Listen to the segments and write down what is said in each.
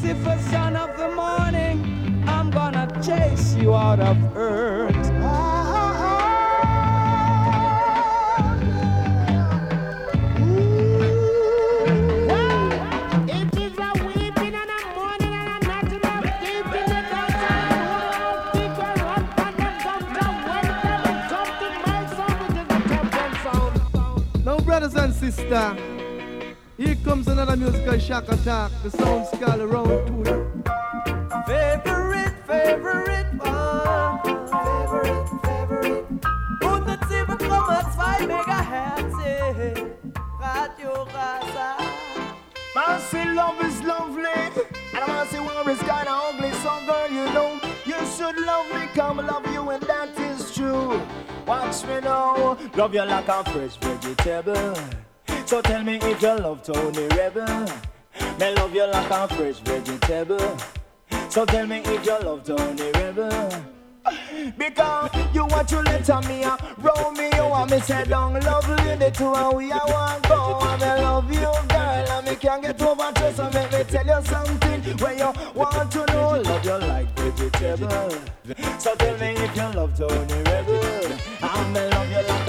Lucifer, son of the morning, I'm gonna chase you out of earth. Brothers and sisters, here comes another musical shock attack. The sound skull around to you. Favorite, favorite one. Favorite, favorite. 107,2 Megahertz. Radio. Man say love is lovely, and I say war is kinda ugly. So girl, you know you should love me, come love you, and that is true. Watch me now, love you like a fresh vegetable. So tell me if you love Tony Rebel. Me love you like a fresh vegetable. So tell me if you love Tony Rebel. Because you want to let me a Romeo and me say don't love lady to and we a want go and me love you girl and me can't get over to so make me tell you something when you want to know love you like vegetable so tell me if you love Tony Rebel and me love you like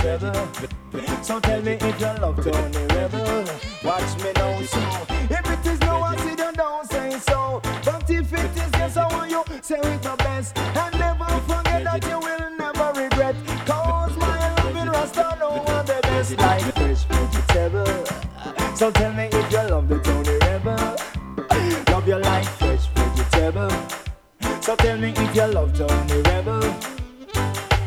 fresh so tell me if you love Tony Rebel. Watch me now so. If it is no you don't say so. But if it is yes I want you. Say it the best. And never forget that you will never regret. Cause my loving rasta know what the best like fresh vegetable. So tell me if you love the Tony Rebel. Love you like fresh vegetable. So tell me if you love Tony Rebel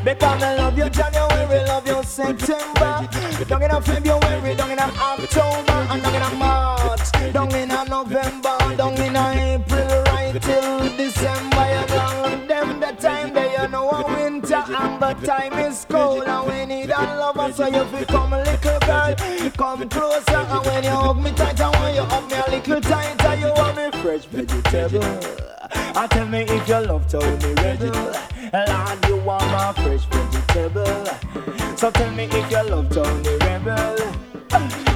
because I love you January, love you September. Down in a February, down in a October And down in a March, down in a November Down in a April, right till December. You know them the time they you know a winter And the time is cold and we need a lover So you feel come a little girl, come closer And when you hug me tight, want you hug me a little tighter You want me fresh vegetable. I tell me if you love Tony Rebel Lord, you want my fresh vegetable. So tell me if you love Tony Rebel.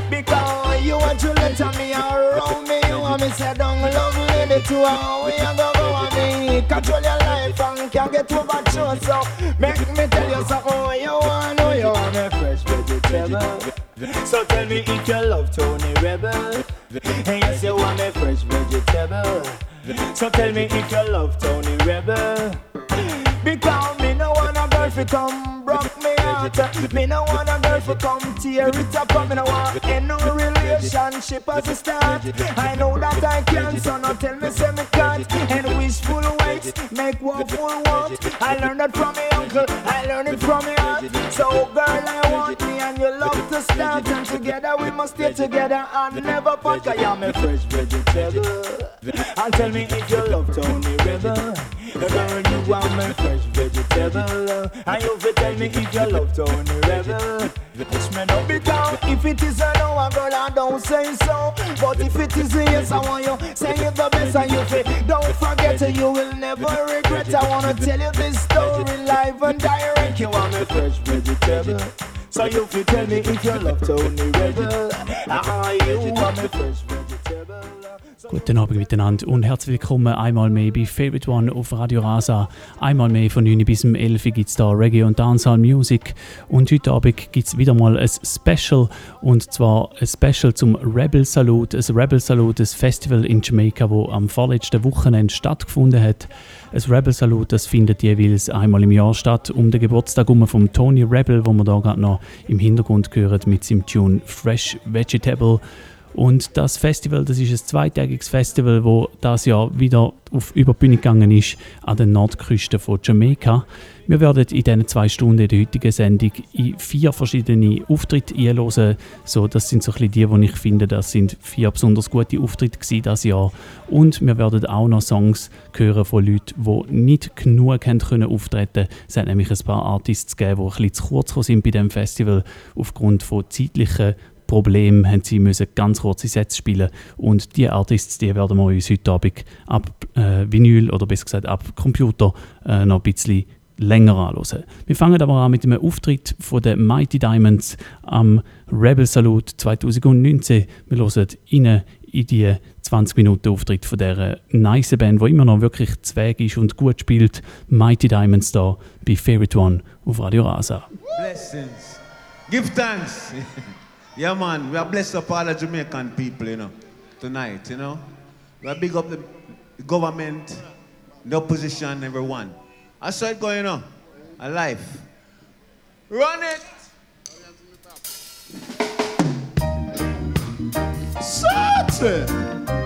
Because you want to let me around me. You want me say don't love lady to how we a go go me. Control your life and can't get over you. So make me tell you something oh, you want know you want me fresh vegetable. So tell me if you love Tony Rebel. And yes you want me fresh vegetable. So tell me if you love Tony Rebel Because me no want a girl fi come broke me heart Me no want a girl fi come tear it up me no want any no relationship as a start. I know that I can so now tell me say me can't. And wishful waits make woeful want I learned that from me uncle, I learned it from me aunt So girl I want me and your love to start. And together we must stay together and never part Cause you're my fresh vegetable And tell me if you love Tony Rebel Girl you are my fresh vegetable And you tell me if you love Tony Rebel It's me no because if it is a no a girl I don't say so. But if it is a yes I want you say it the best And you fi don't forget it, you will never regret. I wanna tell you this story live and direct. You are my fresh vegetable. So you fi tell me if you love Tony Rebel Ah, you are my fresh vegetable Guten Abend miteinander und herzlich willkommen einmal mehr bei Favorite One auf Radio Rasa. Einmal mehr von 9 bis 11 gibt es da Reggae und Dancehall Music und heute Abend gibt es wieder mal ein Special und zwar ein Special zum Rebel Salute. Ein Rebel Salute, ein Festival in Jamaica, wo am vorletzten Wochenende stattgefunden hat. Ein Rebel Salute, das findet jeweils einmal im Jahr statt, um den Geburtstag um von Tony Rebel, wo man da gerade noch im Hintergrund gehört mit seinem Tune Fresh Vegetable. Und das Festival, das ist ein zweitägiges Festival, wo das Jahr wieder auf über die Bühne gegangen ist an der Nordküste von Jamaika. Wir werden in diesen zwei Stunden der heutigen Sendung in vier verschiedene Auftritte einhören. So, das sind so ein die, die ich finde, das sind vier besonders gute Auftritte dieses Jahr. Und wir werden auch noch Songs hören von Leuten, die nicht genug haben können auftreten Es hat nämlich ein paar Artists gegeben, die ein bisschen zu kurz sind bei diesem Festival aufgrund von zeitlichen Problem haben sie müssen ganz kurze Sätze spielen und die Artists, die werden wir uns heute Abend ab äh, Vinyl oder besser gesagt ab Computer äh, noch ein bisschen länger anhören. Wir fangen aber an mit einem Auftritt von den Mighty Diamonds am Rebel Salute 2019. Wir hören rein in die 20 Minuten Auftritt von dieser nice Band, die immer noch wirklich zweg ist und gut spielt. Mighty Diamonds da bei Favorite One auf Radio Rasa. Blessings. Give thanks. Yeah, man, we are blessed up all the Jamaican people, you know, tonight, you know. We are big up the government, the opposition, everyone. I saw it going on. alive. Run it! Certain!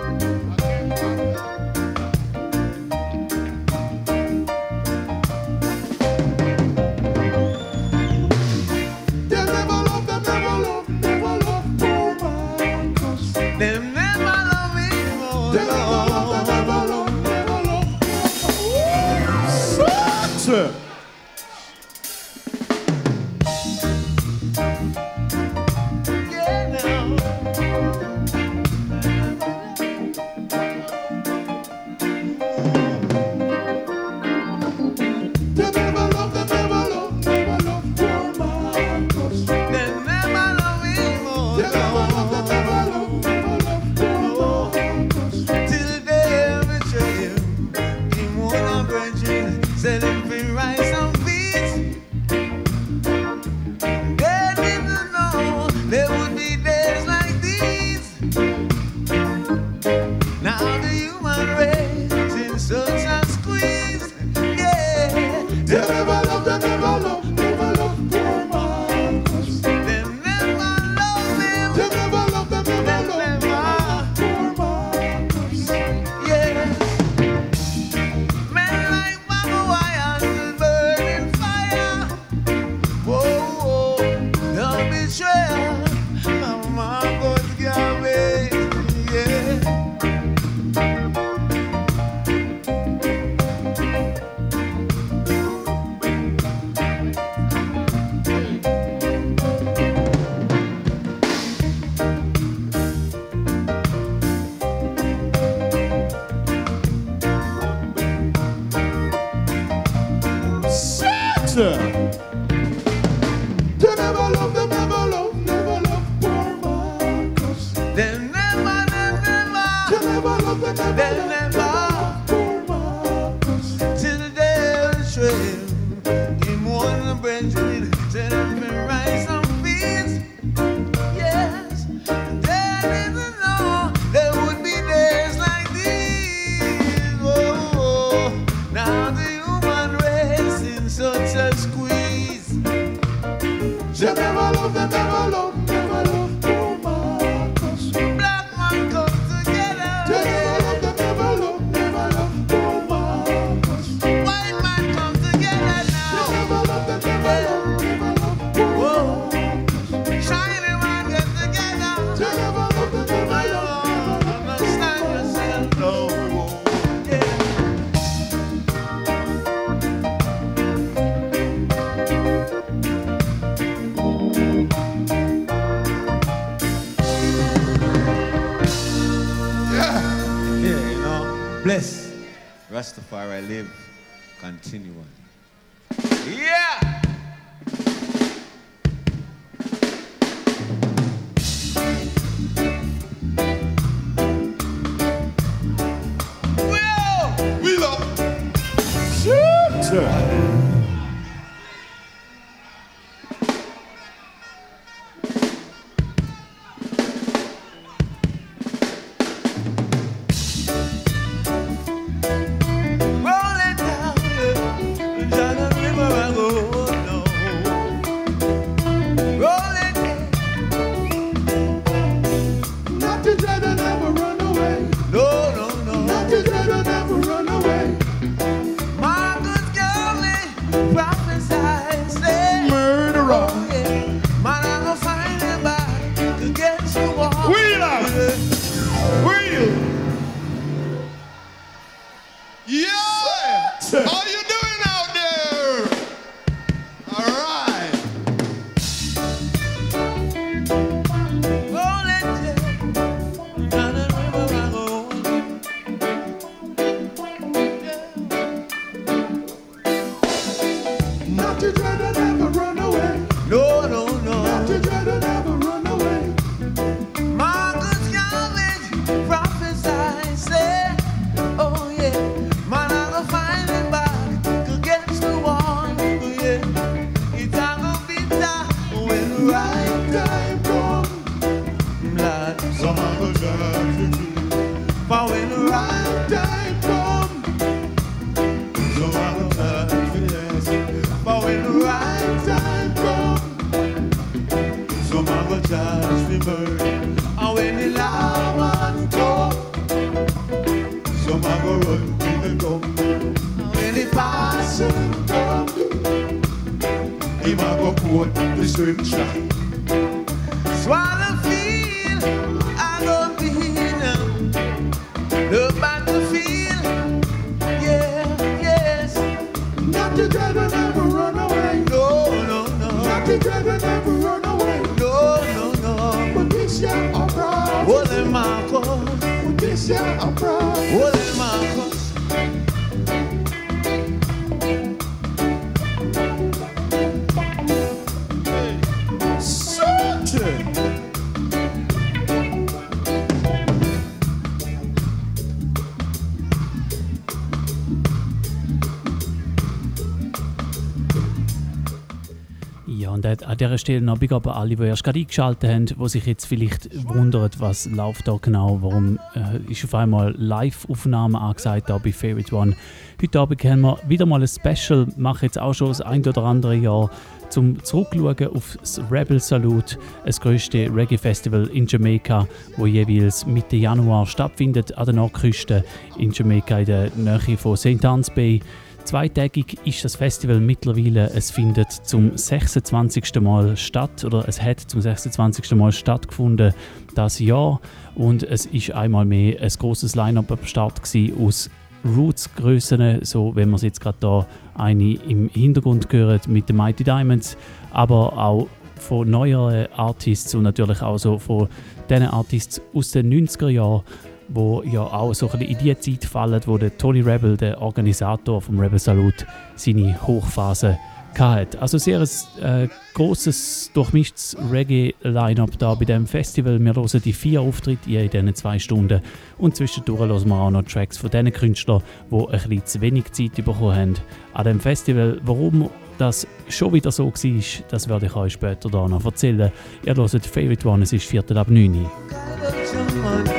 Und an dieser Stelle noch Big Up an alle, die erst gerade eingeschaltet haben, die sich jetzt vielleicht wundern, was läuft da genau, warum äh, ist auf einmal Live-Aufnahme angesagt da bei Favorite One. Heute Abend haben wir wieder mal ein Special, mache jetzt auch schon das ein oder andere Jahr, zum Zurückschauen auf das Rebel Salute, das größte Reggae-Festival in Jamaika, wo jeweils Mitte Januar stattfindet an der Nordküste in Jamaika in der Nähe von St. Anne's Bay. Zweitägig ist das Festival mittlerweile. Es findet zum 26. Mal statt oder es hat zum 26. Mal stattgefunden das Jahr und es ist einmal mehr ein großes Line-up am Start aus Roots-Grössen, so wenn man es jetzt gerade da eine im Hintergrund gehört mit den Mighty Diamonds, aber auch von neueren Artists und natürlich auch so von den Artists aus den 90er Jahren, wo ja auch so ein bisschen in die Zeit fallen, wo der Tony Rebel, der Organisator vom Rebel Salute, seine Hochphase hatte. Also sehr ein äh, großes, durchmischtes Reggae-Line-Up da bei dem Festival. Wir hören die vier Auftritte in diesen zwei Stunden und zwischendurch hören wir auch noch Tracks von den Künstlern, die ein bisschen zu wenig Zeit bekommen haben an dem Festival. Warum das schon wieder so war, das werde ich euch später da noch erzählen. Ihr hört Favorite One, es ist Viertel ab 9 Uhr.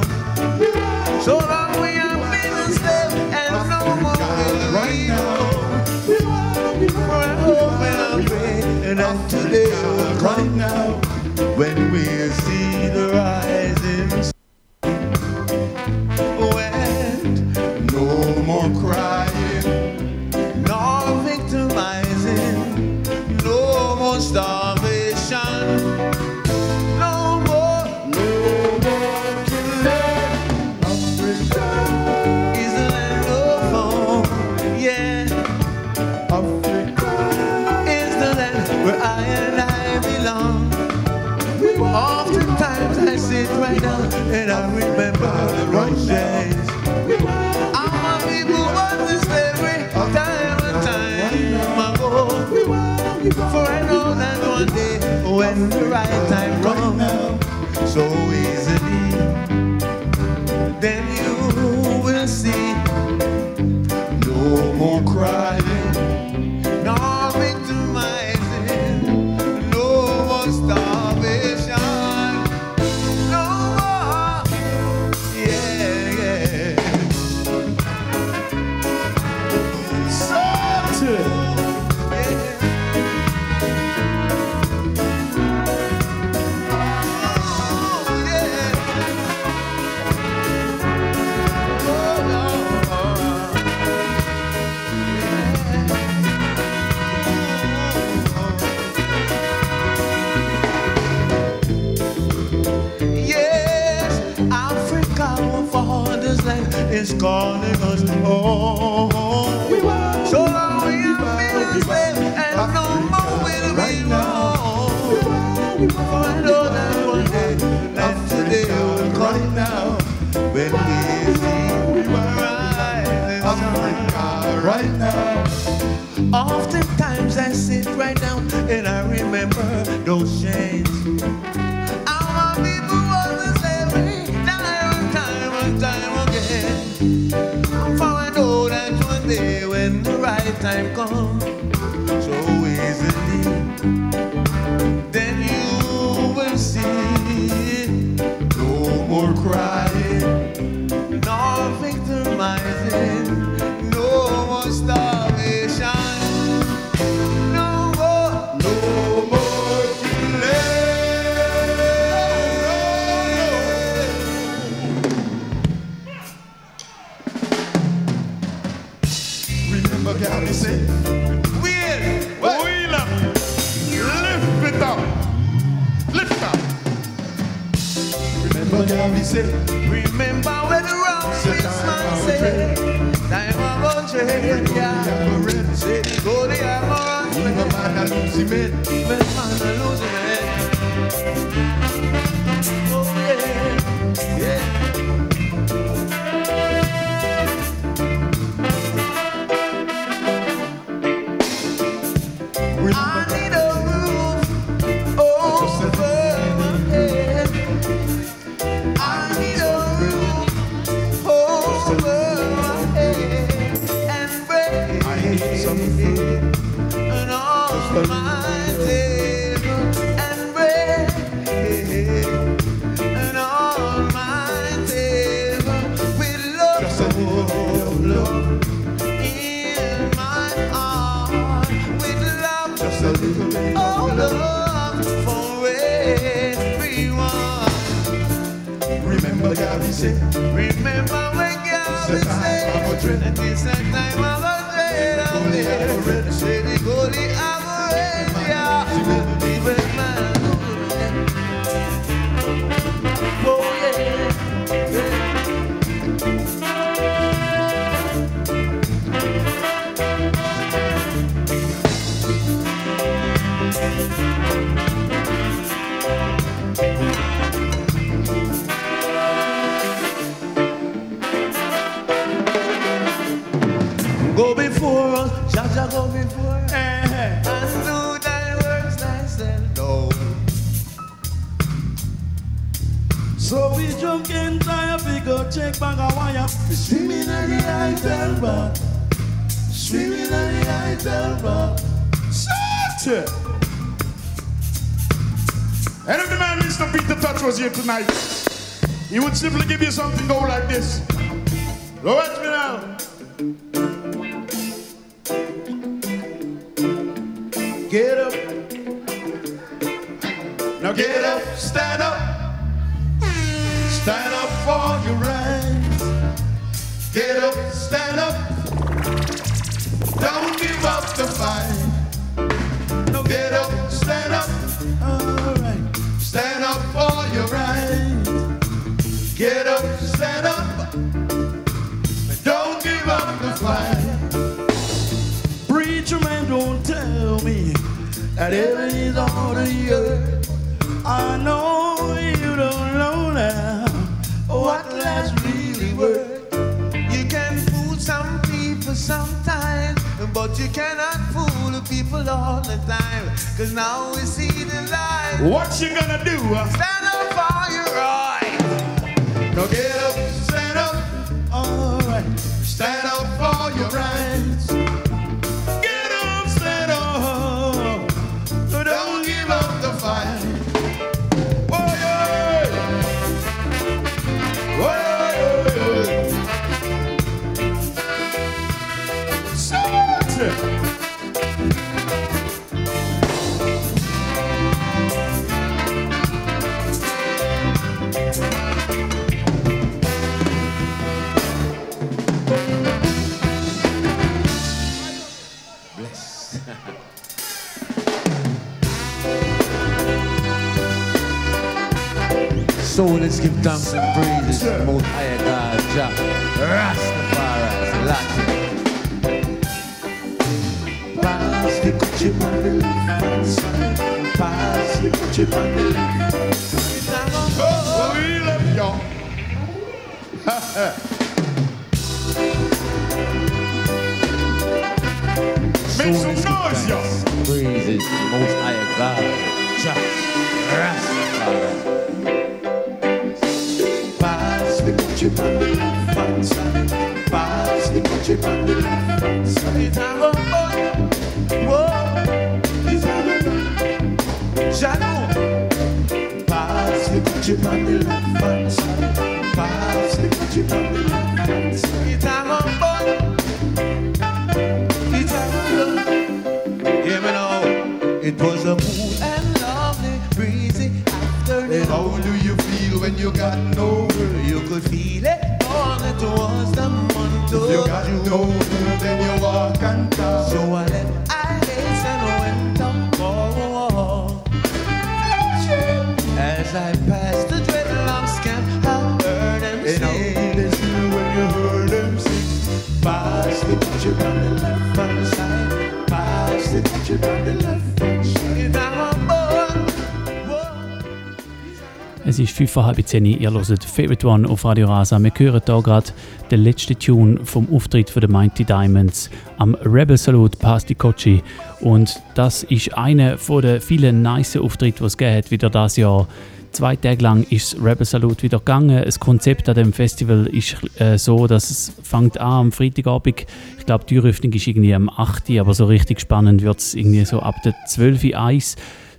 and that's today, right now, when we're seeing. the right time. is calling us home. We will, so we are ministering and no more will right we roam. We for I know that one day, that today will come now. When we see we were rising, Africa right now. Oftentimes I sit right down and I remember those chains. em có say, remember when the wrong six man say, time I'm going to. Say, go the armor, man, him, man, simply give you something go like this. So let's give thanks and praises to the most High God, Jah Rastafari, Selassie. Pass the kuchip on the left side. Pass the kuchip on the left side. Oh, we love y'all. Make some noise, y'all. Praises to the most higher God, Jah Rastafari. Got no girl? You feel when you got nowhere? You could feel it all it was the You got no girl, then you and talk. So I left Es ist 5.30 Uhr, ihr hört Favorite One auf Radio Rasa. Wir hören hier gerade den letzten Tune vom Auftritt von den Mighty Diamonds am Rebel Salute Pasti Kochi. Und das ist einer den vielen nice Auftritte, die es gegeben wieder das Jahr. Zwei Tage lang ist das Rebel Salute wieder gegangen. Das Konzept an dem Festival ist äh, so, dass es fängt an am Freitagabend. Ich glaube, die Türöffnung ist irgendwie am 8. Uhr, aber so richtig spannend wird es irgendwie so ab der 12 Uhr.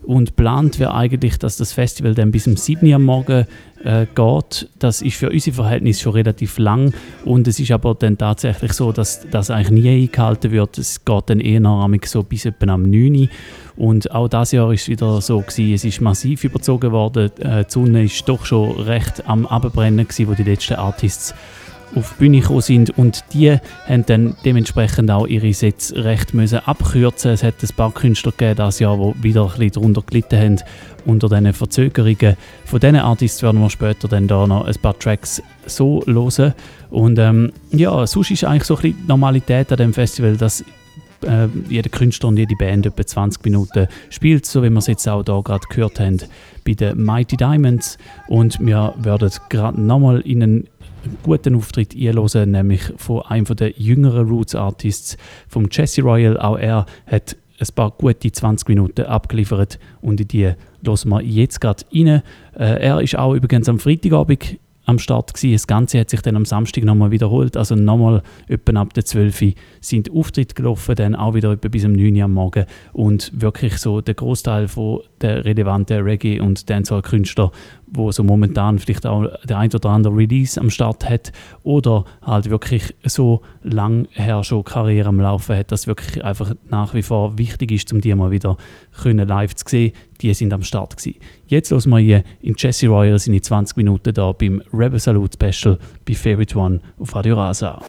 Und geplant wäre eigentlich, dass das Festival dann bis um 7 Uhr am Morgen äh, geht. Das ist für unsere Verhältnisse schon relativ lang. Und es ist aber dann tatsächlich so, dass das eigentlich nie eingehalten wird. Es geht dann eher noch so bis etwa am 9 Uhr. Und auch das Jahr ist es wieder so gewesen. Es ist massiv überzogen worden. Äh, die Sonne ist doch schon recht am Abbrennen gewesen, wo die letzten Artists auf die Bühne gekommen sind und die haben dann dementsprechend auch ihre Sets recht müssen abkürzen. Es hat ein paar Künstler gegeben das Jahr, die wieder ein bisschen darunter gelitten haben unter diesen Verzögerungen. Von diesen Artists werden wir später dann da noch ein paar Tracks so hören. Und ähm, ja, sonst ist eigentlich so ein bisschen die Normalität an dem Festival, dass äh, jeder Künstler und jede Band etwa 20 Minuten spielt, so wie wir es jetzt auch da gerade gehört haben bei den Mighty Diamonds. Und wir werden gerade nochmal in einen guten Auftritt einhören, nämlich von einem der jüngeren Roots Artists, vom Jesse Royal. Auch er hat ein paar gute 20 Minuten abgeliefert und in die hören wir jetzt gerade rein. Äh, er ist auch übrigens am Freitagabend am Start gewesen. Das Ganze hat sich dann am Samstag nochmal wiederholt. Also nochmal etwa ab der 12 Uhr sind Auftritte gelaufen, dann auch wieder etwa bis um 9 Uhr am Morgen. Und wirklich so der Großteil der relevanten Reggae- und Dancehall-Künstler, wo so momentan vielleicht auch der ein oder andere Release am Start hat oder halt wirklich so lang her schon Karriere am Laufen hat, dass wirklich einfach nach wie vor wichtig ist, um die mal wieder können live zu sehen. Die sind am Start gewesen. Jetzt hören wir hier in Jesse Royal in 20 Minuten da beim Rebel Salute Special bei Favorite One auf Radio Rasa.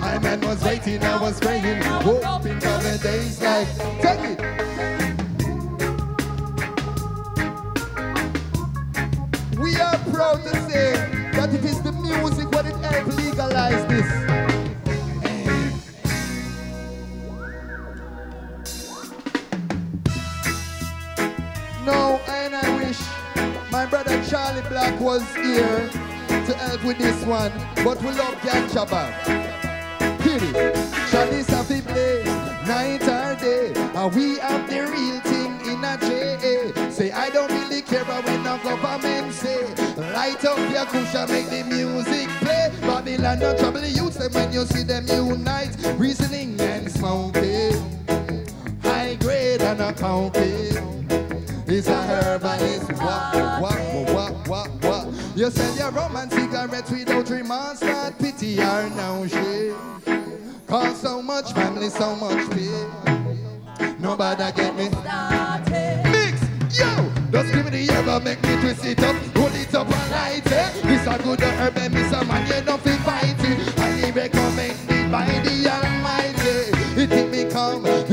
My man was waiting, I was praying, hoping for the days like take it. We are proud to say that it is the music what it helped legalize this. No, and I wish my brother Charlie Black was here to help with this one, but we love ganja bag. Hear it. Shawty's happy play, night or day, and we have the real thing in a J.A. Say, I don't really care about when the government say, light up your cushion, make the music play. Babylon no trouble you youth, when you see them unite, reasoning and smoking, high grade and accounting. It's a herbalist. What, what, what, what, what? You sell your and cigarettes without remorse, not pity or no shame. Cause so much family, so much pain. Nobody get me. Mix, yo! Just give me the herb make me twist it up. Hold it up and light it. This a good herb and miss a man, you don't feel fighting. Highly recommended by the Almighty. It made me come.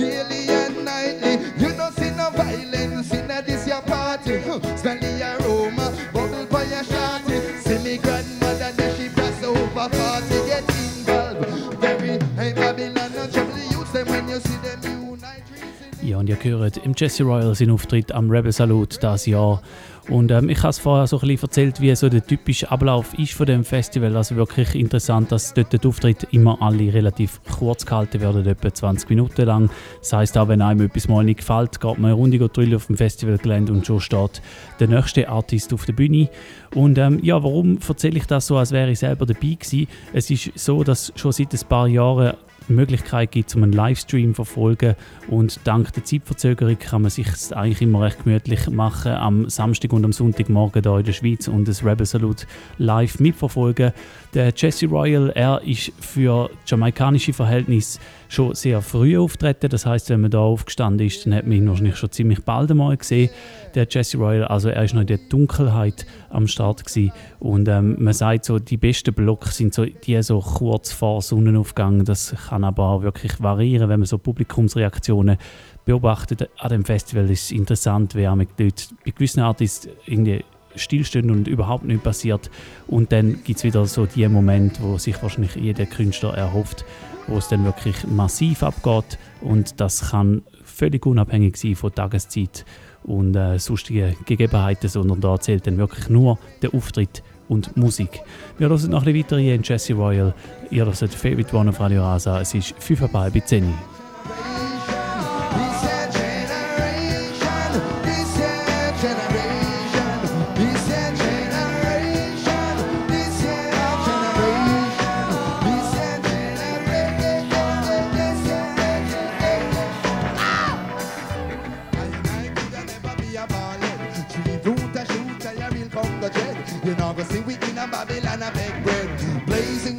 Und ihr hört im Jesse Royal seinen Auftritt am Rebel Salute dieses Jahr. Und ähm, ich habe es vorher so ein bisschen erzählt, wie so der typische Ablauf ist von dem Festival. Also wirklich interessant, dass dort der Auftritt immer alle relativ kurz gehalten werden, etwa 20 Minuten lang. Das heisst auch, wenn einem etwas mal nicht gefällt, geht man eine Runde drüllen auf dem Festivalgelände und schon steht der nächste Artist auf der Bühne. Und ähm, ja, warum erzähle ich das so, als wäre ich selber dabei gewesen? Es ist so, dass schon seit ein paar Jahren die Möglichkeit gibt, um einen Livestream zu verfolgen. Und dank der Zeitverzögerung kann man sich eigentlich immer recht gemütlich machen am Samstag und am Sonntagmorgen hier in der Schweiz und das Rebel Salute live mitverfolgen. Der Jesse Royal, er ist für jamaikanische Verhältnisse schon sehr früh auftreten. Das heißt, wenn man da aufgestanden ist, dann hat man ihn wahrscheinlich schon ziemlich bald einmal gesehen. Der Jesse Royal, also er ist noch in der Dunkelheit am Start gewesen. und ähm, man sagt so, die besten Blocks sind so die so kurz vor Sonnenaufgang. Das kann aber auch wirklich variieren, wenn man so Publikumsreaktionen beobachtet an dem Festival. ist es interessant, wie man dort bei gewissen Artists stillstehen und überhaupt nichts passiert. Und dann gibt es wieder so die Momente, wo sich wahrscheinlich jeder Künstler erhofft, wo es dann wirklich massiv abgeht. Und das kann völlig unabhängig sein von Tageszeit und äh, sonstigen Gegebenheiten, sondern da zählt dann wirklich nur der Auftritt und Musik. Wir hören noch ein bisschen weiter hier in Jesse Royal. Ihr hört Favorite One auf Radio Rasa. Es ist 5 vorbei bei 10 Uhr.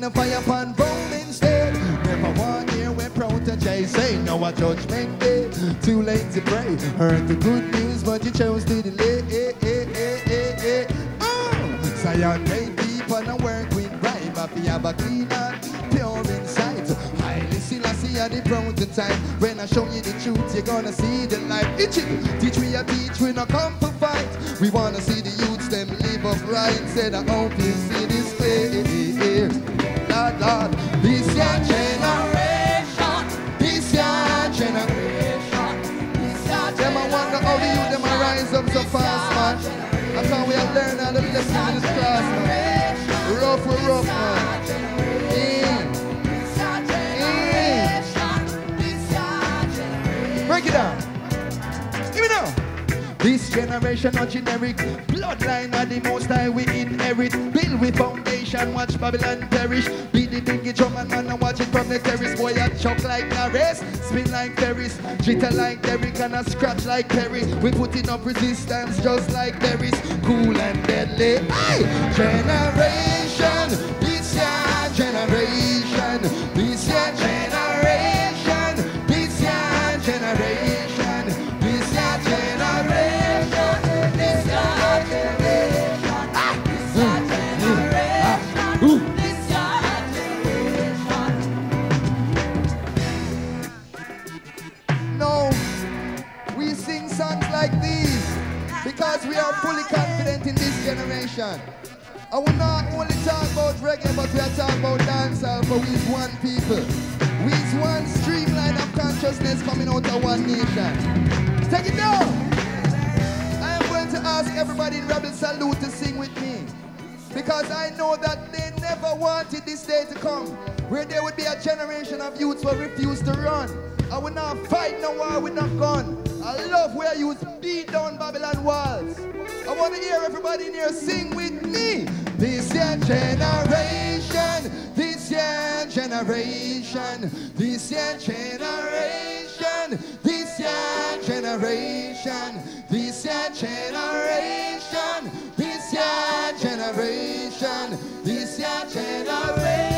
The fire upon Rome instead. Never one year when protege say no a judgment day. Too late to pray. Heard the good news, but you chose to delay. Eh, eh, eh, eh, eh. Oh, Zion made people and work with bribe. But we have a clean heart, pure inside. Haile Selassie are the prototype. When I show you the truth, you're gonna see the light. Itching, teach we a teach, we not come for fight. We wanna see the youths them live upright. Said I hope you see this clear. Lord, this your generation. This your generation. Them I wonder how the youth them a rise up so fast, man. I we how to in this class, man. Rough, rough, man. This generation not generic. Bloodline are the most high we inherit. Build with foundation, watch Babylon perish. Beat the pinky drum and man and watch it from the terrace. Boy, I chuck like Nares, spin like Ferris, jitter like Derrick and I scratch like Perry. We putting up resistance just like berries. Cool and deadly. Hey! Generation, this generation, this generation, generation. I will not only talk about reggae, but we are talking about dancehall for we one people. We one streamline of consciousness coming out of one nation. Take it down! I am going to ask everybody in Rebel Salute to sing with me. Because I know that they never wanted this day to come where there would be a generation of youths who refuse to run. I will not fight no war with no gun. I love where you beat down Babylon walls. I want to hear everybody in here sing with me. This year generation, this year generation, this year generation, this year generation, this year generation, this year generation, this year generation.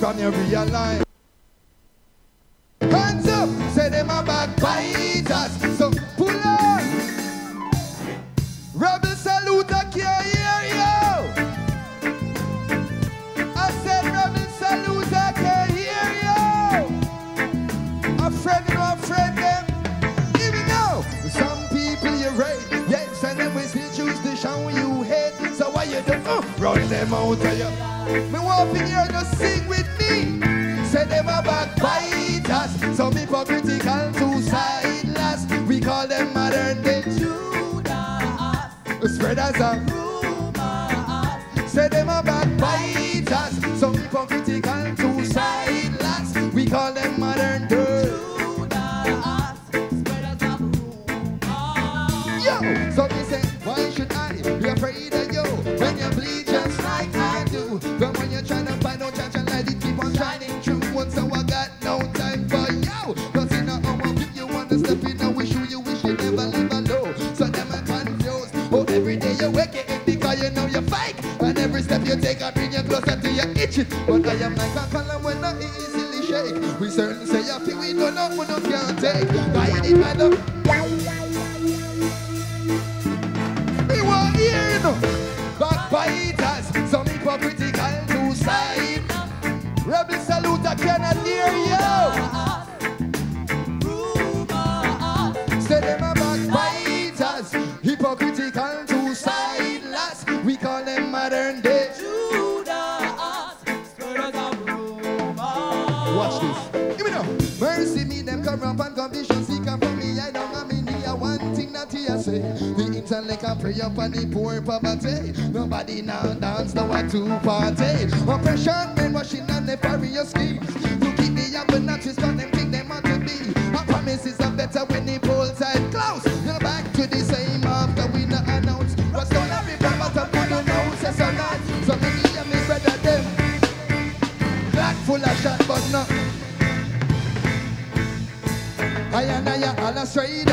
Can you realize? Hands up, say them a backbiters. So pull on. Rebel salute, I can't hear you. I said rebel salute, I can't hear you. A friend, no friend, them. Even now, some people you rate, yes, and them we still choose to show you hate. So why you? Uh, run them out of you. Me want to hear just sing with me. Say them a backbiters, some hypocritical, two sideless. We call them modern day Judas. Spreaders of rumors. Say them a backbiters, some hypocritical, two sideless. We call them modern You take, I bring you closer to your itching. But I am like a column when I easily shake. We certain say you feel we don't know, we don't can't take. By the we want hear you know. Backbiters, some hypocritical two side. Rebel salute, I cannot hear you. Say them a backbiters, hypocritical corrupt and condition seeker for me. I don't have me near one thing that he has say. The intellect can pray up on the poor poverty. Nobody now dance, no a two party. Oppression, brainwashing and nefarious schemes. To I are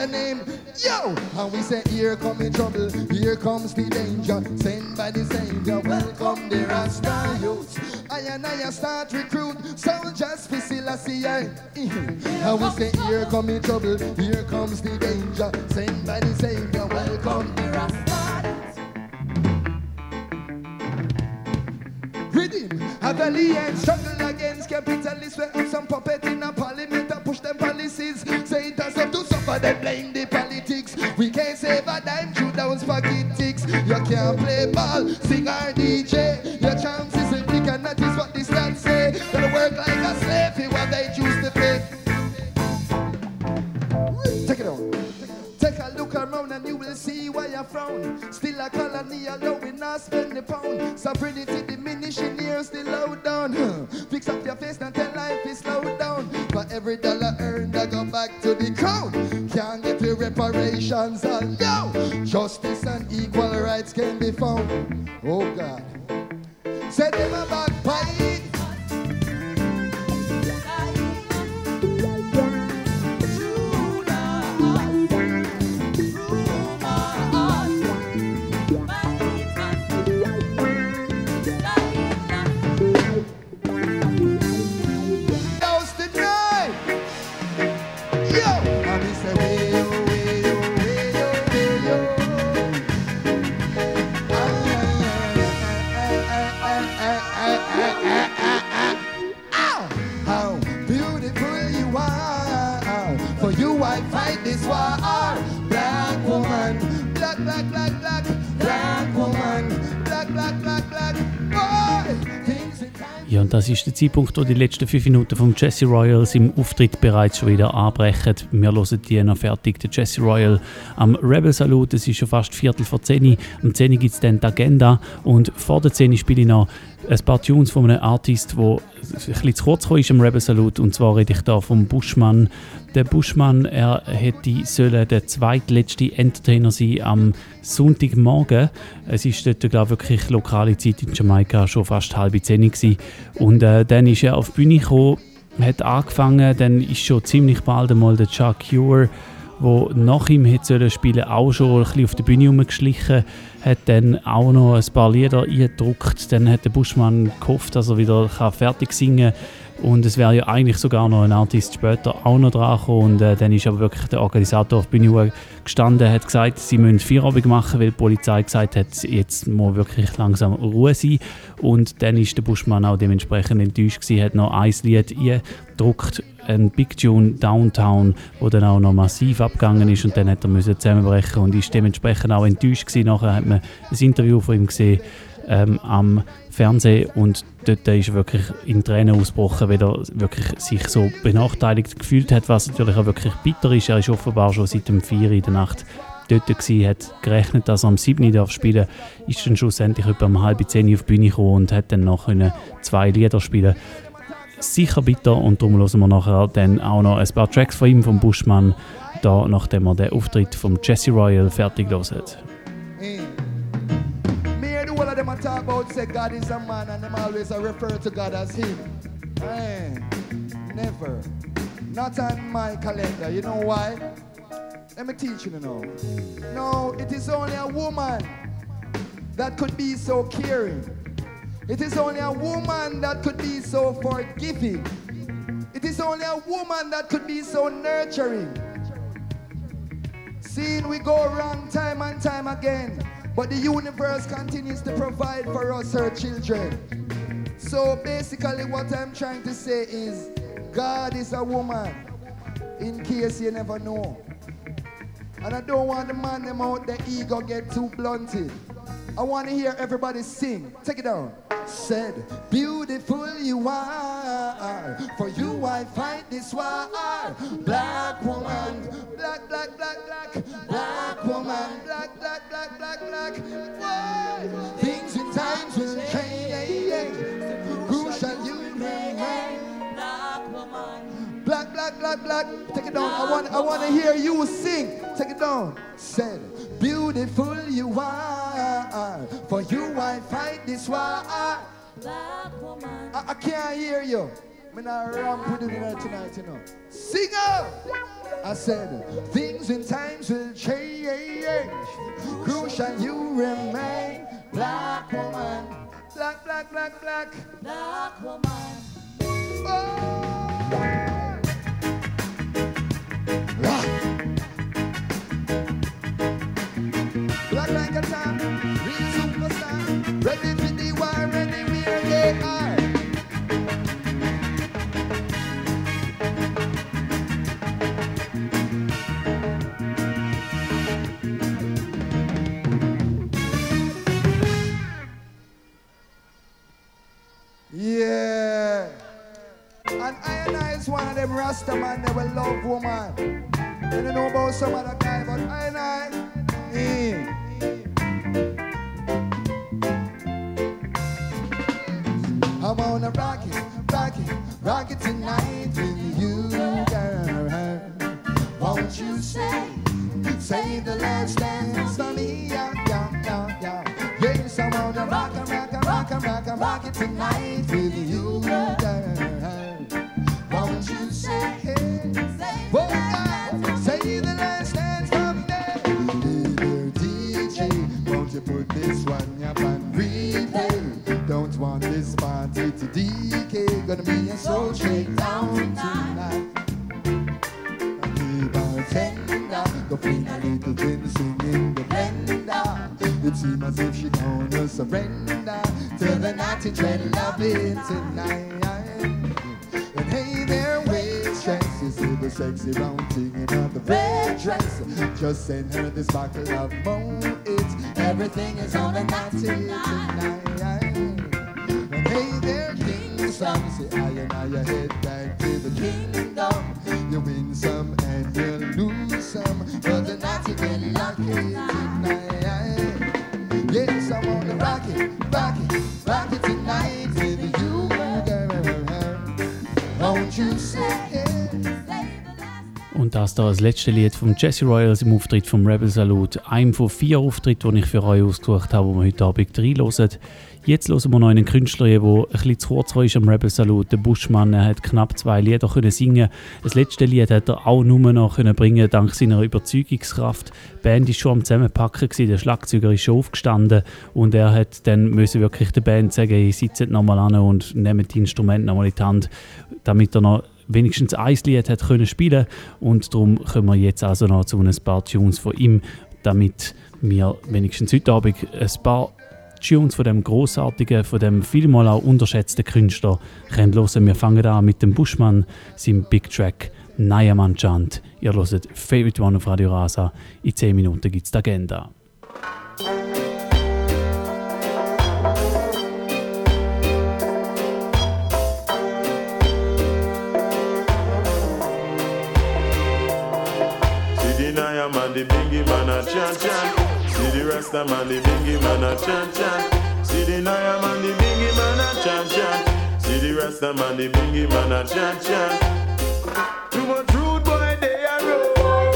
about my brother named Yo. And we say, here come the trouble, here comes the danger. Sent by the Savior, welcome the Rasta youth. I and I start recruit soldiers for Selassie. Eh? And we say, here come the trouble, here comes the danger. Sent by the Savior, welcome the Rasta Redeem, a valiant struggle Here, still low down. Fix up your face and tell life is slow down. For every dollar earned, I go back to the crown. Can't get the reparations on no. Justice and equal rights can be found. Oh God. Set them a backbite. Das ist der Zeitpunkt, wo die letzten fünf Minuten vom Jesse Royals im Auftritt bereits schon wieder anbrechen. Wir hören die noch fertig. Der Jesse Royal am Rebel Salute, es ist schon fast Viertel vor 10 Uhr. Am 10 Uhr gibt es dann die Agenda und vor der 10 Uhr spiele ich noch ein paar Tunes von einem Artist, der ein bisschen zu kurz ist am Rebel Salute. Und zwar rede ich da vom Buschmann. Der Buschmann, er hätte sollen der zweitletzte Entertainer sein am Sonntagmorgen. Es ist dort, glaube ich, wirklich lokale Zeit in Jamaika schon fast halb zehn gewesen. Und äh, dann ist er auf die Bühne gekommen, hat angefangen, dann ist schon ziemlich bald einmal der Chuck Cure wo nach ihm hätte sollen spielen, auch schon ein bisschen auf der Bühne rumgeschlichen, hat dann auch noch ein paar Lieder eingedruckt. Dann hat der Buschmann gehofft, dass er wieder fertig singen kann. Und es wäre ja eigentlich sogar noch ein Artist später auch noch dran gekommen. Und äh, dann ist aber wirklich der Organisator auf Bühne gestanden, hat gesagt, sie müssen Feierabend machen, weil die Polizei gesagt hat, jetzt muss wirklich langsam Ruhe sein. Und dann ist der Buschmann auch dementsprechend enttäuscht gewesen, hat noch ein Lied eingedruckt, ein Big Tune Downtown, wo dann auch noch massiv abgegangen ist und dann hat er müssen zusammenbrechen und ist dementsprechend auch enttäuscht gewesen. Nachher hat man ein Interview von ihm gesehen ähm, am Fernsehen und dort ist er wirklich in Tränen ausgebrochen, weil er wirklich sich so benachteiligt gefühlt hat, was natürlich auch wirklich bitter ist. Er ist offenbar schon seit dem 4 in der Nacht dort gewesen, hat gerechnet, dass er am 7 darf spielen ist dann schlussendlich etwa um halb 10 auf die Bühne gekommen und hat dann noch zwei Lieder spielen sicher bitter und darum hören wir nachher dann auch noch ein paar Tracks von ihm, vom Buschmann, da, nachdem wir den Auftritt vom Jesse Royal fertig hören. Hey. All of them a talk about God is a man and them always a to God as him. Never. Not on my calendar. You know why? Let me teach you now. No, it is only a woman that could be so caring. It is only a woman that could be so forgiving. It is only a woman that could be so nurturing. Seeing we go wrong time and time again, but the universe continues to provide for us, her children. So basically, what I'm trying to say is God is a woman, in case you never know. And I don't want the man them out the ego get too blunted. I want to hear everybody sing. Take it down. Said, beautiful you are. For you I fight this war. Black woman. Black, black, black, black. Black woman. Black, black, black, black, black. Why? Things in times will change. Crucial you remain. Black woman. Black, black, black, black. Take it down. I want, I want to hear you sing. Take it down. Said, beautiful you are. For you I fight this war. Black woman. I, I can't hear you. I'm not ramp with it tonight, tonight, you know. Sing up! I said, things in times will change. Crucial you remain. Black woman. Black, black, black, black. Black woman. Oh! Yeah. And I and I is one of them Rasta man, they will love woman. I don't know about some other guy, but I and I. eh. I wanna rock it, rock it, tonight with you, girl. Won't you say, say the last dance for me, yeah, yeah, yeah, yeah. Yes, I wanna rock and rock and rock and rock it tonight with you, girl. Won't you say, oh, God, say the last dance me. Hey there, DJ, won't you put this one up on replay? Don't want this party to decay. Gonna be a soul shakedown tonight. The bartender, go fling a little gin, sing in the blender. It seems as if she gonna surrender to the naughty dread loving tonight. And hey there, waitress, you see the sexy round thing in the red dress. Just send her this bottle of Moet. Everything is on a naughty tonight. And hey there, King Some say I and I you head back to the kingdom. You win some and you lose some, but the naughty get lucky tonight. Und das da das letzte Lied vom Jesse Royals im Auftritt vom Rebel Salute. Einem von vier Auftritten, die ich für euch ausgesucht habe, wo wir heute Abend reinhören. Jetzt hören wir noch einen Künstler, der ein bisschen zu kurz war am Rebel Salute, der Buschmann. Er hat knapp zwei Lieder können singen. Das letzte Lied hat er auch nur noch können bringen dank seiner Überzeugungskraft. Die Band war schon am Zusammenpacken, der Schlagzeuger ist schon aufgestanden und er hat dann wirklich der Band sagen, hey, sitzt nochmal an und nehmt die Instrumente nochmal in die Hand, damit er noch wenigstens ein Lied hat können spielen und darum kommen wir jetzt also noch zu ein paar Tunes von ihm, damit wir wenigstens heute Abend ein paar Tunes von dem großartigen, von dem vielmal auch unterschätzten Künstler können hören. Wir fangen an mit dem Buschmann, seinem Big Track Nayaman Chant. Ihr hört Favorite One auf Radio Rasa. In 10 Minuten gibt es die Agenda. See the Naya man, the bingy man a chant chant. See the Rasta man, the bingy man a chant chant. See the Naya man, the bingy man a chant chant. See the Rasta man, the bingy man a chant chant. Too much rude boy they a road.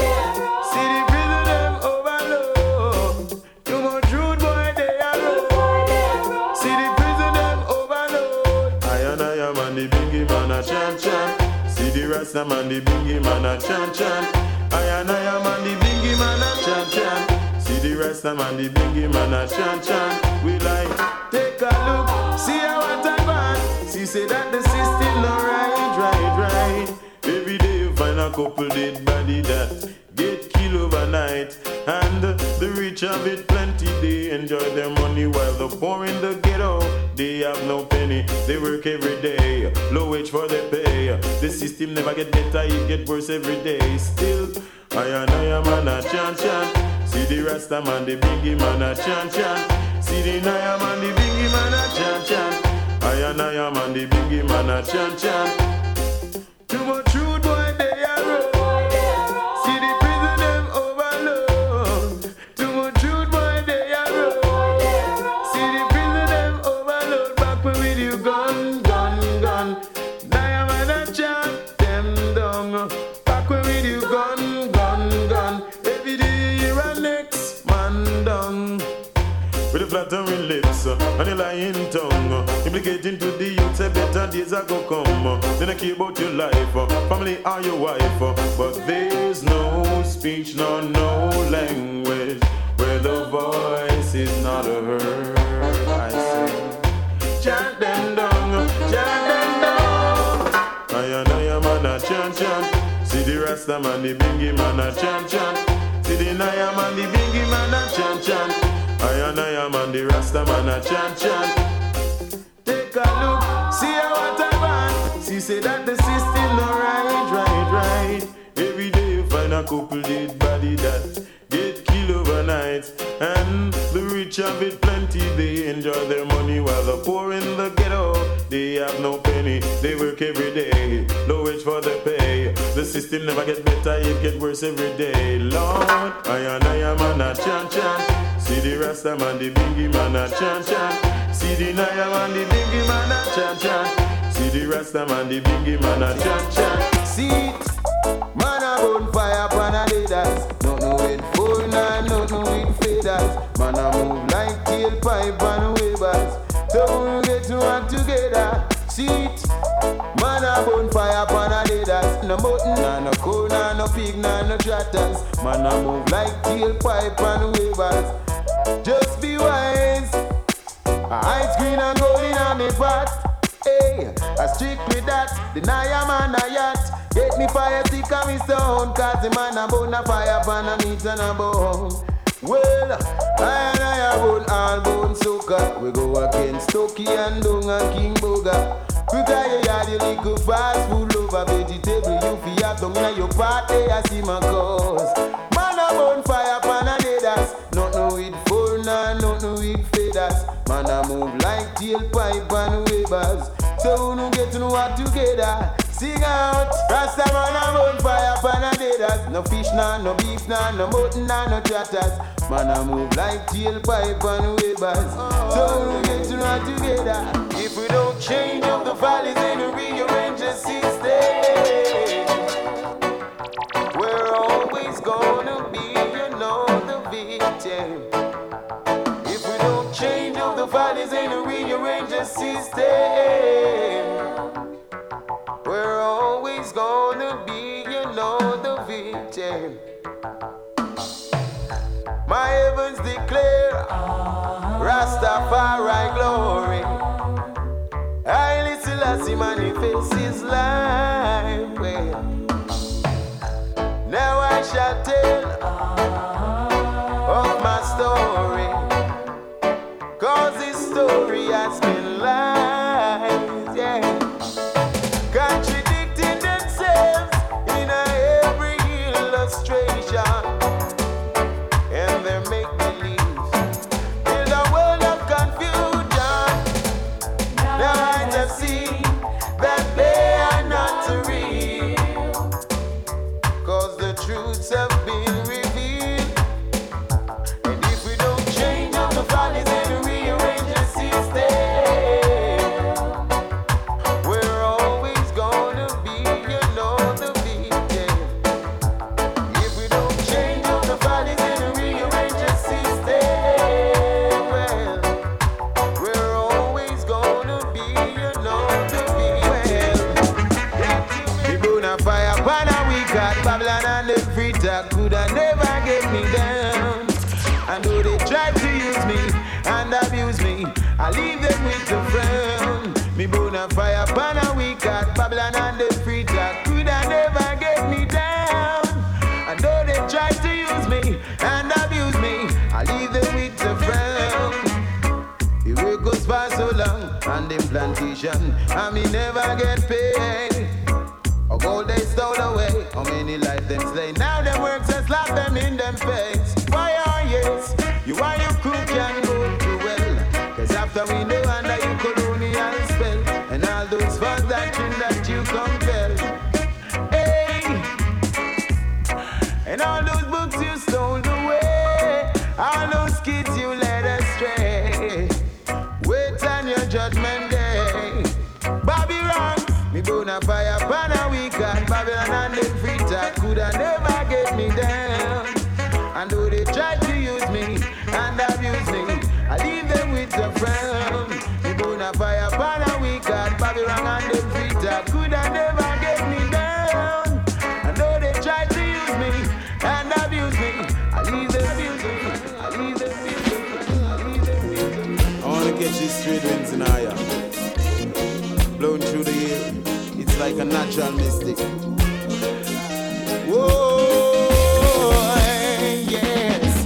See the prison them overload. Too much rude boy they a road. See the prison them overload. I and I am and the bingy man a chant chant. See the Rasta man, the bingy man a chant chant. I and I am and the bingy man a chant chant. See the Rasta man, the bingy man a chant chant. We like take a look, see how I want. See say that the system no right, right, right. Every day you find a couple dead body that get killed overnight. And the rich have it plenty, they enjoy their money while the poor in the ghetto, they have no penny. They work every day, low wage for their pay. The system never get better, it get worse every day. Still, I and I am man a chant chant. See the Rasta man, the biggie man a chant chant. See the Naya man, the biggie man a chant chant. I and I am and the biggie man a chant chant. Better days are go come. Then I care about your life, family or your wife. But there's no speech nor no language Where the voice is not heard. I say Chant them down, chant them down. I and I am man a chant chant. See the Rasta man, the bingy man a chant chant. See the Naya man, the bingy man a chant chant. I and I am and the Rasta man a chant chant. Say that the system no right, right, right. Every day you find a couple dead body that get killed overnight. And the rich have it plenty, they enjoy their money while the poor in the ghetto, they have no penny. They work every day, no wage for the pay. The system never get better, it get worse every day. Lord, I and I am and a chant chant. See the Rasta man, the bingy man a chant chant. See the Naya man, the bingy man a chant chant. The Rasta man, the bingy man a chant chant. See it, man a bonfire pan a leaders. Not no with phone and not no with faders. Man a move like tailpipe and wavers. Don't get to work together. See it, man a bonfire pan a leaders. No button and no cone and no pig and no trotters. Man a move like tailpipe and wavers. Just be wise. Ice green and gold in a me pot. Hey, I with that. Deny a man a yacht. Get me fire stick and me stone. Cause the man a bone a fire pan a meat and a bone. Well, I and I a bone all bone soca. We go against Toki and Dung and King Boga. We try a yard, you little fast food lover vegetable. You fi up down in your party, I see my cause. Man, I'm on fire, pan a leaders. Nothing with four, nah, nothing with feathers. Man, I move like tailpipe and wavers. So we don't get to know what together. Sing out, Rasta man, I'm fire, pan a leaders. No fish, nah, no beef, nah, no mutton, nah, no chatters. Man, I move like tailpipe and wavers. So we don't get to know what together. If we don't change up the valleys and rearrange the system, system, we're always gonna be, you know, the victim. My heavens declare Rastafari glory. I Selassie manifest his life. Now I shall tell of my story. Cause this story has been Fire, pan a week at Babylon and the freezer coulda never get me down. I know they try to use me and abuse me. I leave them with the frown. The work goes for so long on the plantation, and me never get paid. A gold they stole away, how many life them slay? Now them works and slap them in them face. Straight winds in higher. Blowing through the air. It's like a natural mystic. Whoa, yes.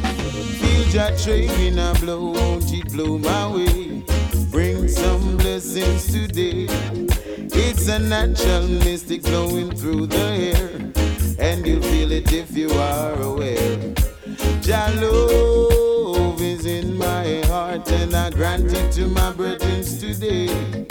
Feel your train a blow, won't it blow my way? Bring some blessings today. It's a natural mystic blowing through the air, and you feel it if you are aware. Jah and I grant it to my brethren today.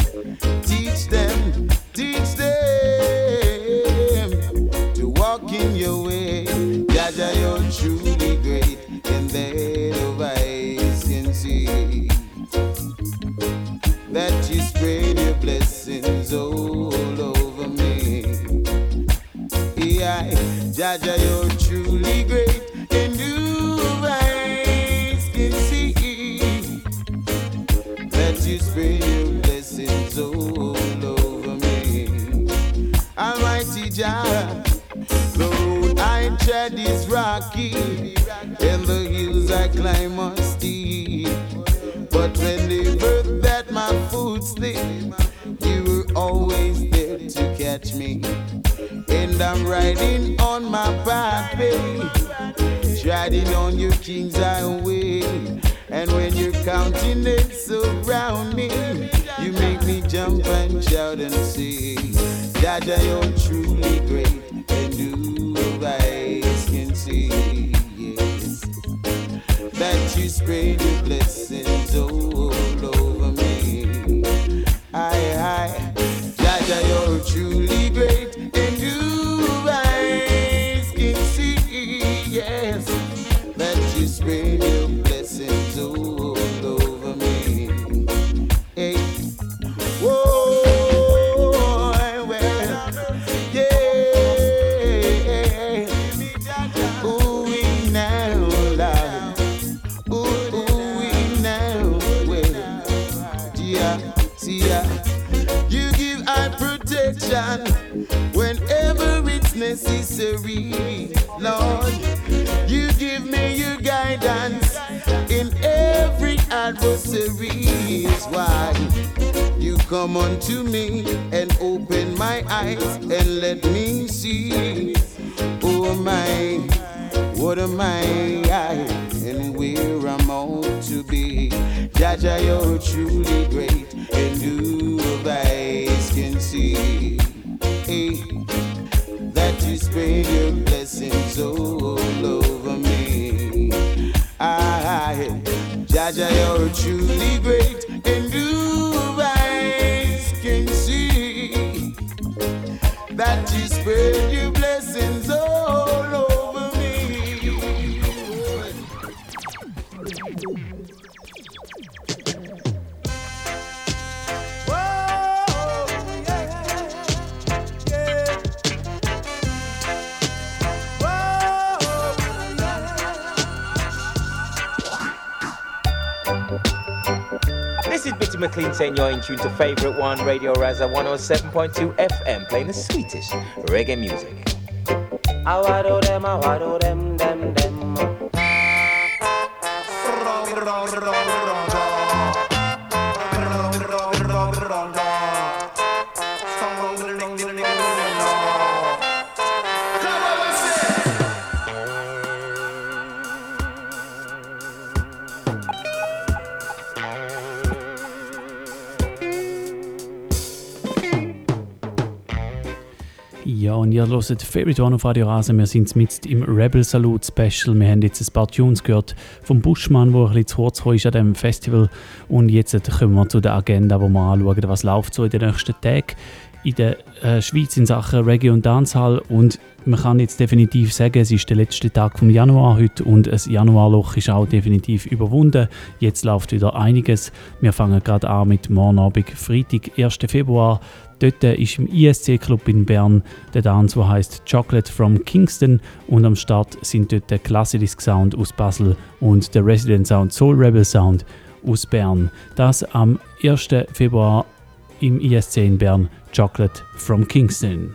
107.2 FM, playing the sweetest reggae music. Hört Favorite One auf Radio Rasen. Wir sind mit im Rebel Salute Special. Wir haben jetzt ein paar Tunes gehört vom Buschmann, der ein bisschen zu kurz ist an diesem Festival. Und jetzt kommen wir zu der Agenda, wo wir anschauen, was läuft so in den nächsten Tagen in der äh, Schweiz in Sachen Reggae und Dancehall. Und man kann jetzt definitiv sagen, es ist der letzte Tag vom Januar heute und das Januarloch ist auch definitiv überwunden. Jetzt läuft wieder einiges. Wir fangen gerade an mit morgen Abend, Freitag, 1. Februar. Dort ist im ISC-Club in Bern der Dance, der heißt Chocolate from Kingston. Und am Start sind dort der Classic Sound aus Basel und der Resident Sound Soul Rebel Sound aus Bern. Das am 1. Februar im ISC in Bern. Chocolate from Kingston.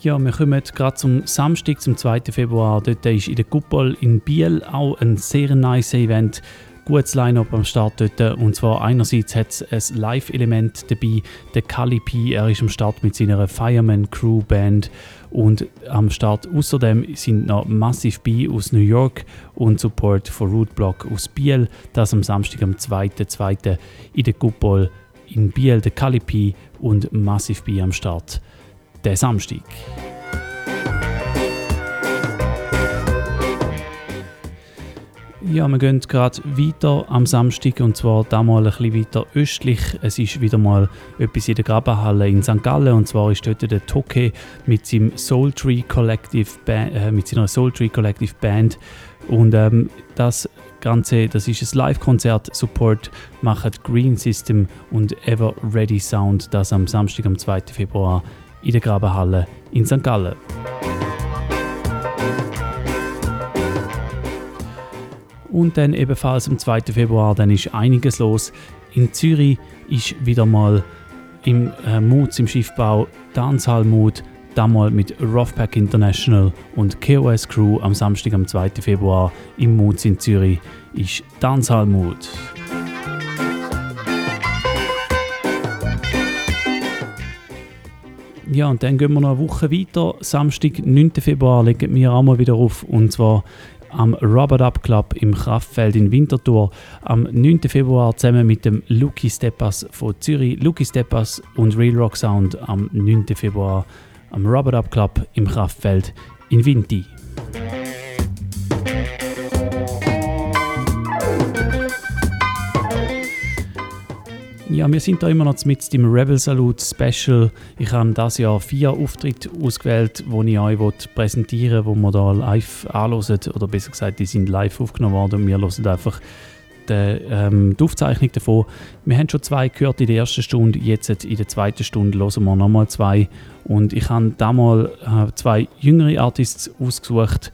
Ja, wir kommen gerade zum Samstag, zum 2. Februar. Dort ist in der Kuppel in Biel auch ein sehr nice Event. Gutes Line-Up am Start dort. Und zwar einerseits hat es ein Live-Element dabei. Der Kali P, er ist am Start mit seiner Fireman Crew Band. Und am Start außerdem sind noch Massive B aus New York und Support von Rootblock aus Biel. Das am Samstag, am 2.2. in der Kuppel in Biel. Der Kali P und Massive B am Start. Der Samstag. Ja, wir gehen gerade weiter am Samstag und zwar da mal ein bisschen weiter östlich. Es ist wieder mal etwas in der Grabenhalle in St. Gallen und zwar ist dort der Toke mit seinem Soul Tree Collective Band, äh, mit seiner Soul Tree Collective Band und ähm, das Ganze, das ist ein Live-Konzert. Support machen Green System und Ever Ready Sound. Das am Samstag, am 2. Februar in der Grabenhalle in St. Gallen. Und dann ebenfalls am 2. Februar, dann ist einiges los. In Zürich ist wieder mal im äh, Moods im Schiffbau Dancehall Mood, damals mit Roughpack International und KOS Crew am Samstag, am 2. Februar im Moods in Zürich ist Dancehall Mood. Ja, und dann gehen wir noch eine Woche weiter. Samstag, 9. Februar, legen wir auch mal wieder auf. Und zwar am Robert Up Club im Kraftfeld in Winterthur am 9. Februar zusammen mit dem Lucky Steppers von Zürich. Lucky Steppers und Real Rock Sound am 9. Februar am Robert Up Club im Kraftfeld in Winti. Ja, wir sind da immer noch mit dem Rebel Salute Special. Ich habe das Jahr vier Auftritte ausgewählt, die ich euch präsentieren wo wir hier live anhören. Oder besser gesagt, die sind live aufgenommen worden und wir hören einfach die, ähm, die Aufzeichnung davon. Wir haben schon zwei gehört in der ersten Stunde, jetzt in der zweiten Stunde hören wir nochmal zwei. Und ich habe damals äh, zwei jüngere Artists ausgesucht.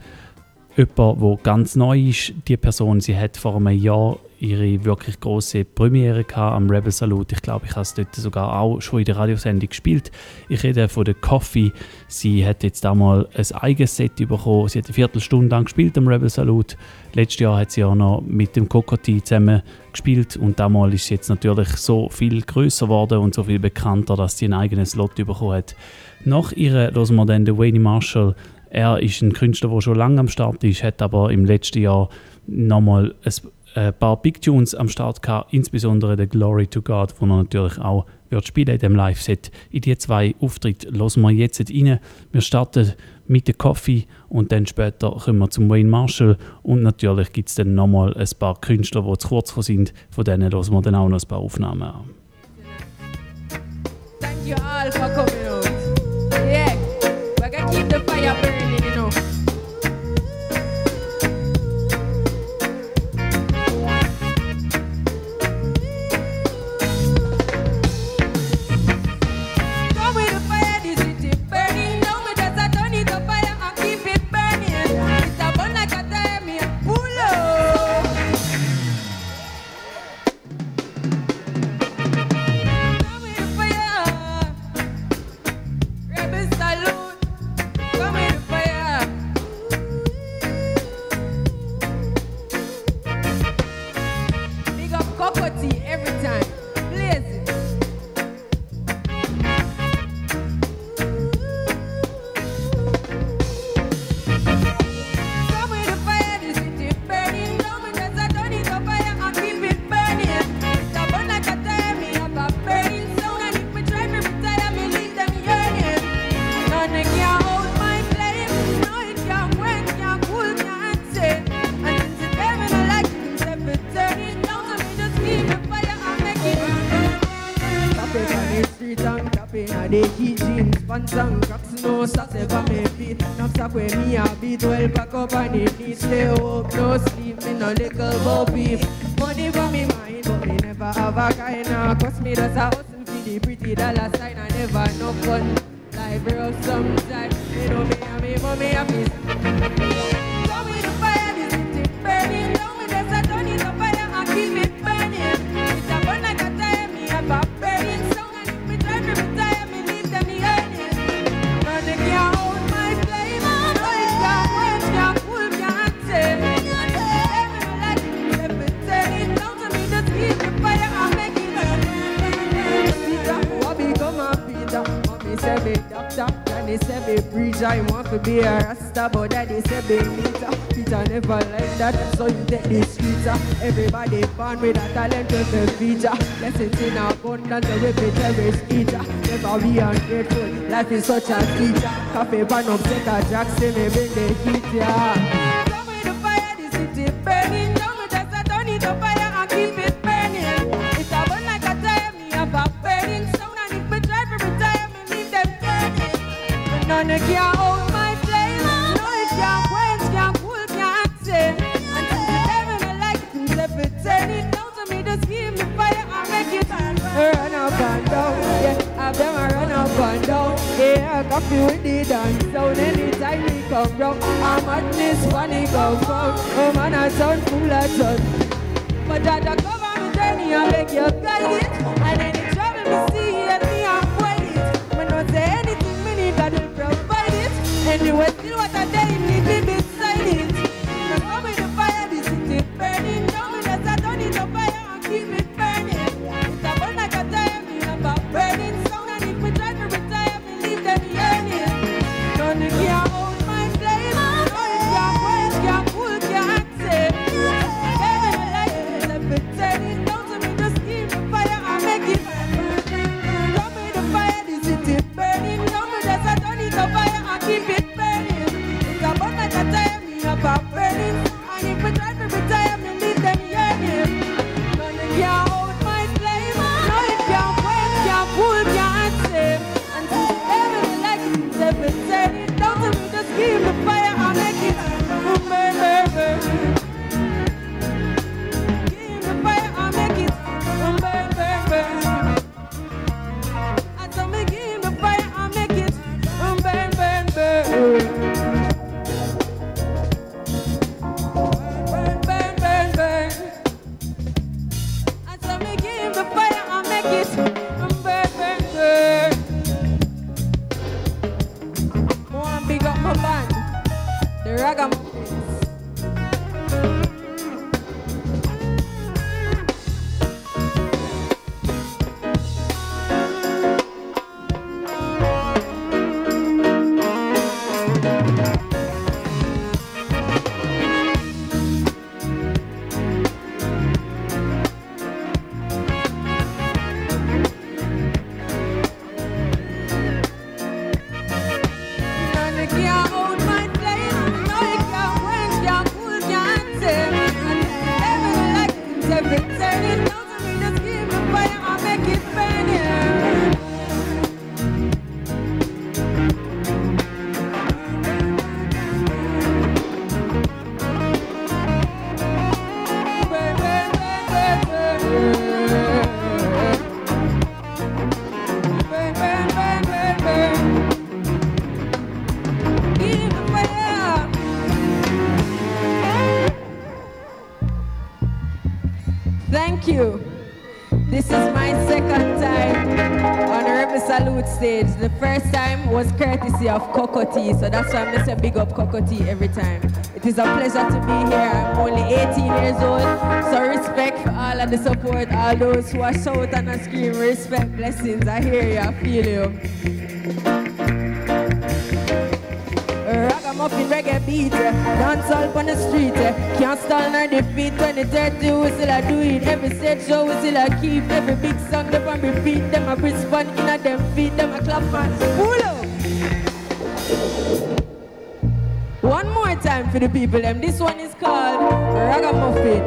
Jemand, der ganz neu ist, die Person, sie hat vor einem Jahr ihre wirklich große Premiere am Rebel Salute. Ich glaube, ich habe es dort sogar auch schon in der Radiosendung gespielt. Ich rede von der Coffee. Sie hat jetzt einmal ein eigenes Set bekommen. Sie hat eine Viertelstunde lang gespielt am Rebel Salute. Letztes Jahr hat sie auch noch mit dem Cocotti zusammen gespielt und damals ist sie jetzt natürlich so viel größer geworden und so viel bekannter, dass sie ein eigenes Lot bekommen hat. Nach ihrer hören wir dann den Wayne Marshall er ist ein Künstler, der schon lange am Start ist, hat aber im letzten Jahr nochmal ein ein paar Big Tunes am Start gehabt, insbesondere der Glory to God, wo er natürlich auch wird spielen in dem Live-Set. In die zwei Auftritte hören wir jetzt rein. Wir starten mit dem Coffee und dann später kommen wir zum Wayne Marshall und natürlich gibt es dann nochmal ein paar Künstler, die zu kurz sind. Von denen hören wir dann auch noch ein paar Aufnahmen an. Thank you all. não precisa já que cê me stage. The first time was courtesy of Cocoa Tea, so that's why I'm to big up Cocoa Tea every time. It is a pleasure to be here. I'm only 18 years old, so respect for all of the support, all those who are shout and screaming. respect, blessings. I hear you, I feel you. Beat, dance all on the street. Can't stall nor defeat when it's dirty, still a do it. Every stage show still a keep. Every big song them and repeat. Them a respond in a them feet. Them a clap and pull up. One more time for the people. Them. This one is called Raggamuffin,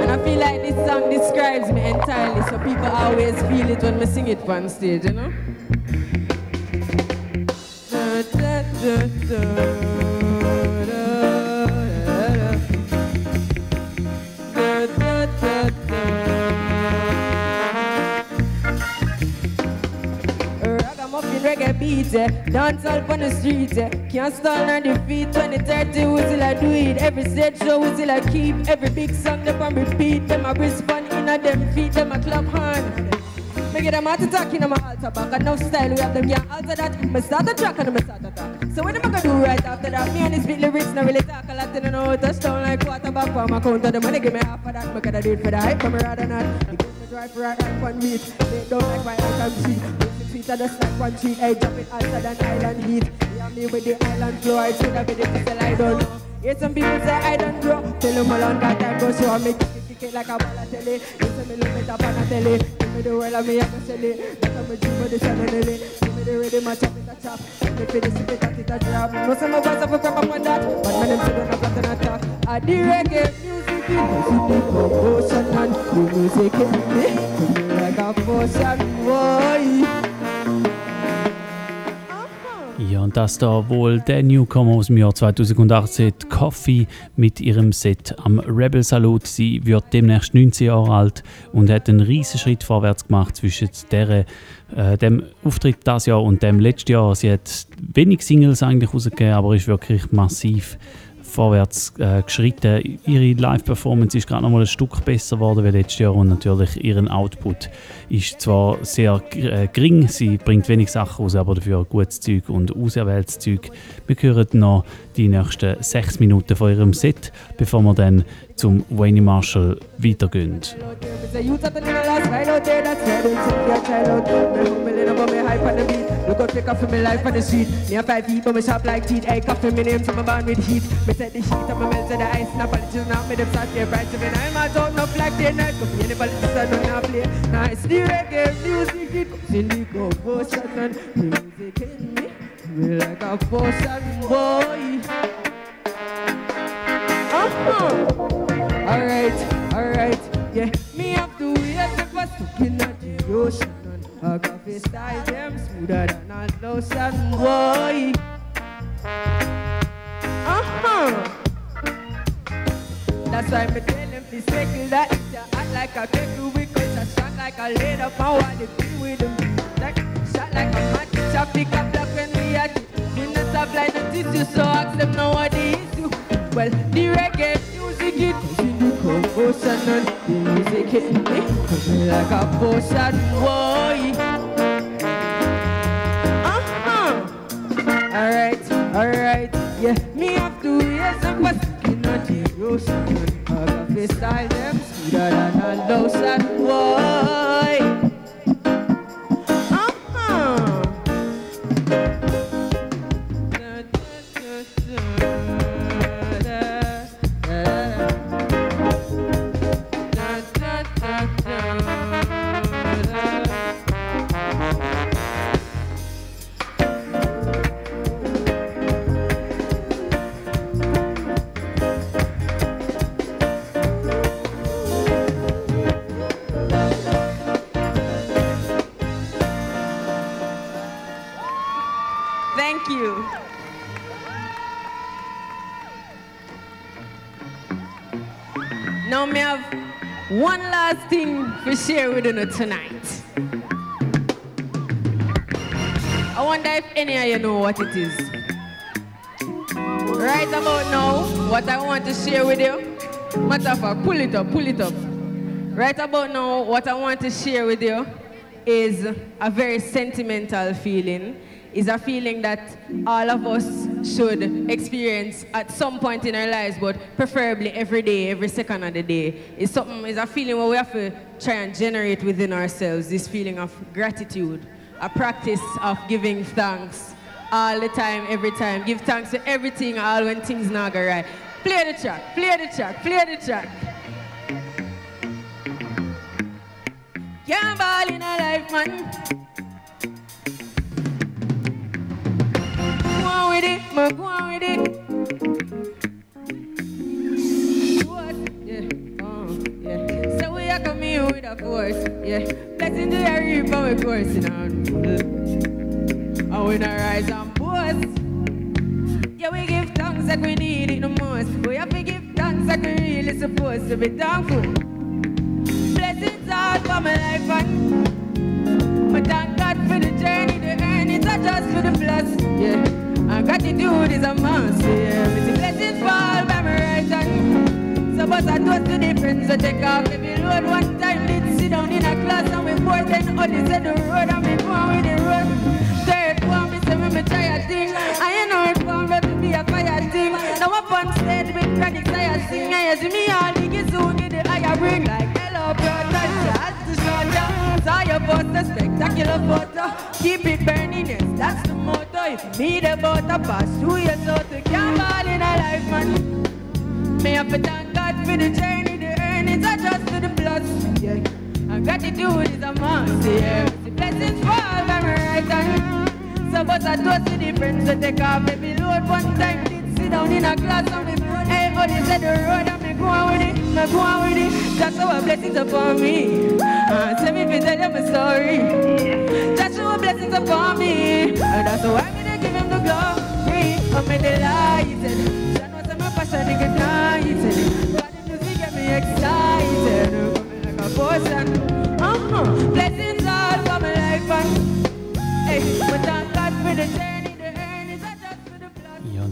and I feel like this song describes me entirely. So people always feel it when we sing it on stage, you know. Eh. dance all on the street, eh. can't stall nor defeat. 2030 we still a do it. Every stage show we still a keep. Every big song them and repeat. Them a respond in a them feet. Them a clap hand. Me get them heart attack in my altar back Enough style we have them can't alter that Me start a track and me start a talk So what am I gonna do right after that? Me and this bit lyrics not really talk a lot in know touchdown like quarterback for my counter The money give me half of that Me gotta do it for the hype but me rather not You give me drive right like one beat They don't like my I can feet of like one sheet Hey drop it hotter than island heat Yeah me with the island flow I should have been the pistol I don't know. Hear some people say I don't grow. Tell them a long time go show me kick it, kick it like a ball of telly. You say me look it up on a telly. Give me the world and me have to sell it That's how me dream of the channel Nelly. Give me the rhythm and chop it a chop. Me for the it and it a drop. No say my voice have a crap up on that. But man them say don't have flat and attack I the reggae music it it the commotion and the music it me. To like a potion boy Ja, und das da wohl der Newcomer aus dem Jahr 2018, Coffee, mit ihrem Set am Rebel Salut. Sie wird demnächst 19 Jahre alt und hat einen riesen Schritt vorwärts gemacht zwischen der, äh, dem Auftritt das Jahr und dem letzten Jahr. Sie hat wenig Singles eigentlich rausgegeben, aber ist wirklich massiv vorwärts äh, geschritten. Ihre Live-Performance ist gerade noch mal ein Stück besser geworden wie letztes Jahr und natürlich ihren Output ist zwar sehr äh, gering, sie bringt wenig Sachen raus, aber dafür gutes Zeug und auserwähltes Zeug. Wir hören noch die nächsten sechs Minuten von ihrem Set, bevor wir dann zum Wayne Marshall weitergehen. The. Me me on the. Look out, pick up for me life on the street. Me a five feet, me sharp like teeth. Hey, coffee, me name, so me born with heat. Me set the heat, and me melt to the ice. Now politicians now me them start their price. Me I'm out out, no flag day night. Cause me any politician don't now play. Now it's the reggae music, it comes in the commotion the music in me. Me like a potion boy. Uh-huh. Alright, alright, yeah. Me have to wait the first looking at the ocean I got to style them smoother than a lotion, boy. Uh-huh. That's why me tell them to circle that you act like a keku because I shot like a leader power the be with them. Like shot like a pick up black when we it. We not like the tissue, so ask them now what the issue. Well, the reggae music it is in the commotion and the music hit me. Come like a potion, boy. Uh-huh. Alright, alright, yeah. Me have to wait Yes, I'm basking on the ocean. I got style them sweeter than a lotion. Boy. Thank you. Now me have one last thing to share with you tonight. I wonder if any of you know what it is. Right about now, what I want to share with you, matter of fact, pull it up, pull it up. Right about now, what I want to share with you is a very sentimental feeling. Is a feeling that all of us should experience at some point in our lives, but preferably every day, every second of the day. It's something, it's a feeling where we have to try and generate within ourselves this feeling of gratitude, a practice of giving thanks all the time, every time. Give thanks for everything, all when things not go right. Play the track, play the track, play the track. Can't ball in a life, man. Go on with it, man, go on with it. What? Yeah, oh, yeah. So we are coming with a force, yeah. Blessing to the reap and we coursing on. And we not rise and boast. Yeah, we give thanks like we need it the most. We have to give thanks like we really supposed to be thankful. Blessings all for my life and but thank God for the journey, the earnings are just for the plus. Yeah, and gratitude is a must. Yeah, with the blessings fall by my right hand. So but I toast to the friends that take off every load one time. Did sit down in a class and we pour then all this the road and we go on with the road. Third one, me say me try a thing. I ain't know it found out to be a fire thing. Now up on stage with chronic I sing. I see me all the kids who get the higher ring like hello brother, just to ya. Saw your poster, spectacular photo. Keep it burning, yes, that's. If need a butter, pass through your soul to can't ball in a life, man. May I thank God for the journey, the earnings are just for the plus. Yeah. And gratitude is a must, yeah. The blessings fall by my right hand. So but I toast to the friends to take off every load one time. Did sit down in a class on the Everybody said the road and me go on with it, me go on with it. Just show a blessings upon me. Uh, tell me if you tell them a story. Just a blessings upon me. And that's why me they give him the glory. I'm delighted. I'm passion ignited. In music get me excited. Coming like a. Uh-huh. Blessings all my life and hey, but thank God for the journey,